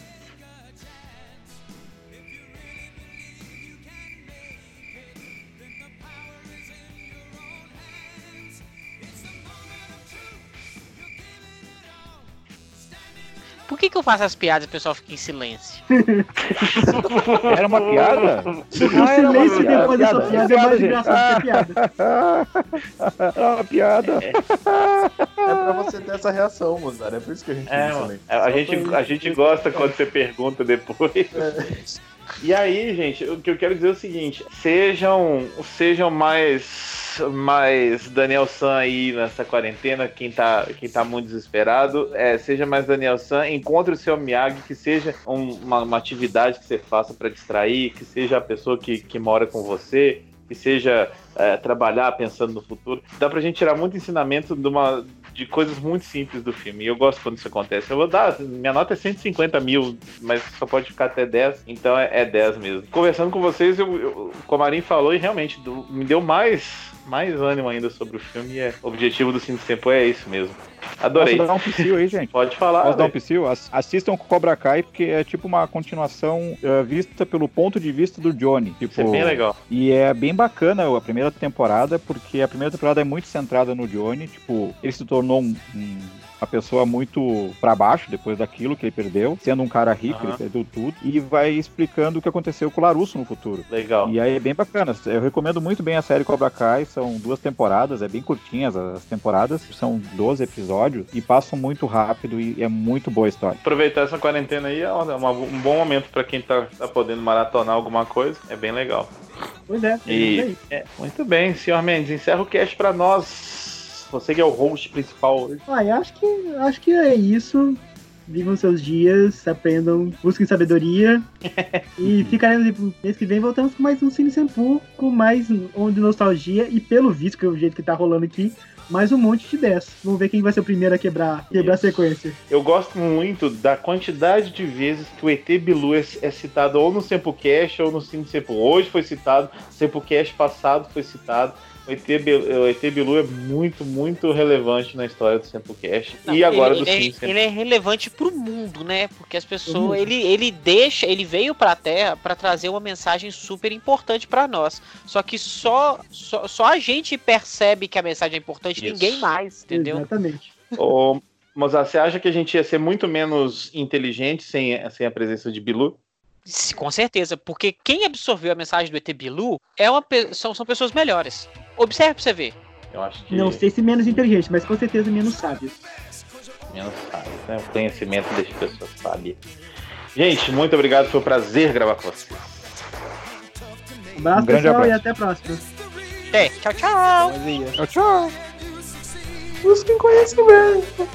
Por que, que eu faço as piadas e o pessoal fica em silêncio? Era uma piada? O silêncio depois da sua piada é mais engraçado que a piada. Era uma piada. É pra você ter essa reação, Mozart. É por isso que a gente É, mano. A, gente, a gente gosta quando você pergunta depois. E aí, gente, o que eu quero dizer é o seguinte: sejam, sejam mais, mais Daniel San aí nessa quarentena, quem tá, quem tá muito desesperado, é, seja mais Daniel San, encontre o seu Miyagi, que seja um- uma, uma atividade que você faça para distrair, que seja a pessoa que, que mora com você, que seja é, trabalhar pensando no futuro. Dá pra gente tirar muito ensinamento de, uma, de coisas muito simples do filme. E eu gosto quando isso acontece. Eu vou dar, minha nota é 150 mil, mas só pode ficar até 10, então é, é 10 mesmo. Conversando com vocês, eu, eu- o Comarim falou e realmente do- me deu mais, mais ânimo ainda sobre o filme. E é, o objetivo do Cine Tempo é isso mesmo. Adorei. Posso dar um psiu aí, gente? Pode falar. Posso dar um psiu? Ass- Assistam Cobra Kai, porque é tipo uma continuação eh, vista pelo ponto de vista do Johnny. Tipo, Isso é bem legal. E é bem bacana a primeira temporada, porque a primeira temporada é muito centrada no Johnny. Tipo, ele se tornou um- um- uma pessoa muito pra baixo depois daquilo que ele perdeu, sendo um cara rico, Aham. ele perdeu tudo, e vai explicando o que aconteceu com o Larusso no futuro. Legal. E aí é bem bacana. Eu recomendo muito bem a série Cobra Kai. São duas temporadas, é bem curtinhas as temporadas. São 12 episódios e passam muito rápido e é muito boa a história. Aproveitar essa quarentena aí é uma- um bom momento pra quem tá, tá podendo maratonar alguma coisa. É bem legal. Pois é, é isso E aí. é, muito bem, senhor Mendes, encerra o cast pra nós. Você que é o host principal hoje. Ah, eu acho que, acho que é isso. Vivam seus dias, aprendam, busquem sabedoria. e ficaremos mês que vem voltamos com mais um Cine Sempu, com mais um de nostalgia e pelo visto, que é o jeito que tá rolando aqui, mais um monte de 10. Vamos ver quem vai ser o primeiro a quebrar, quebrar a sequência. Eu gosto muito da quantidade de vezes que o ET Bilu é, é citado ou no Sempocast ou no Cine Sempo. Hoje foi citado, Sempocast passado foi citado. O ET, o ET Bilu é muito, muito relevante na história do Sempocast. Não, e agora ele, do ele, é, ele é relevante pro mundo, né? Porque as pessoas, ele, ele deixa, ele veio pra Terra pra trazer uma mensagem super importante pra nós. Só que só, só, só a gente percebe que a mensagem é importante, Isso. ninguém mais, entendeu? Exatamente. Ô, Mozart, você acha que a gente ia ser muito menos inteligente sem, sem a presença de Bilu? Com certeza, porque quem absorveu a mensagem do ET Bilu é uma, são, são pessoas melhores. Observe pra você ver. Eu acho que Não sei se menos inteligente, mas com certeza menos sábio. menos sabe, né? O conhecimento deixa as pessoas sábias. Gente, muito obrigado, foi um prazer gravar com vocês. Um abraço, Um grande pessoal, e abraço. até a próxima. É, tchau, tchau. Tchau, tchau. Busquem conhecimento.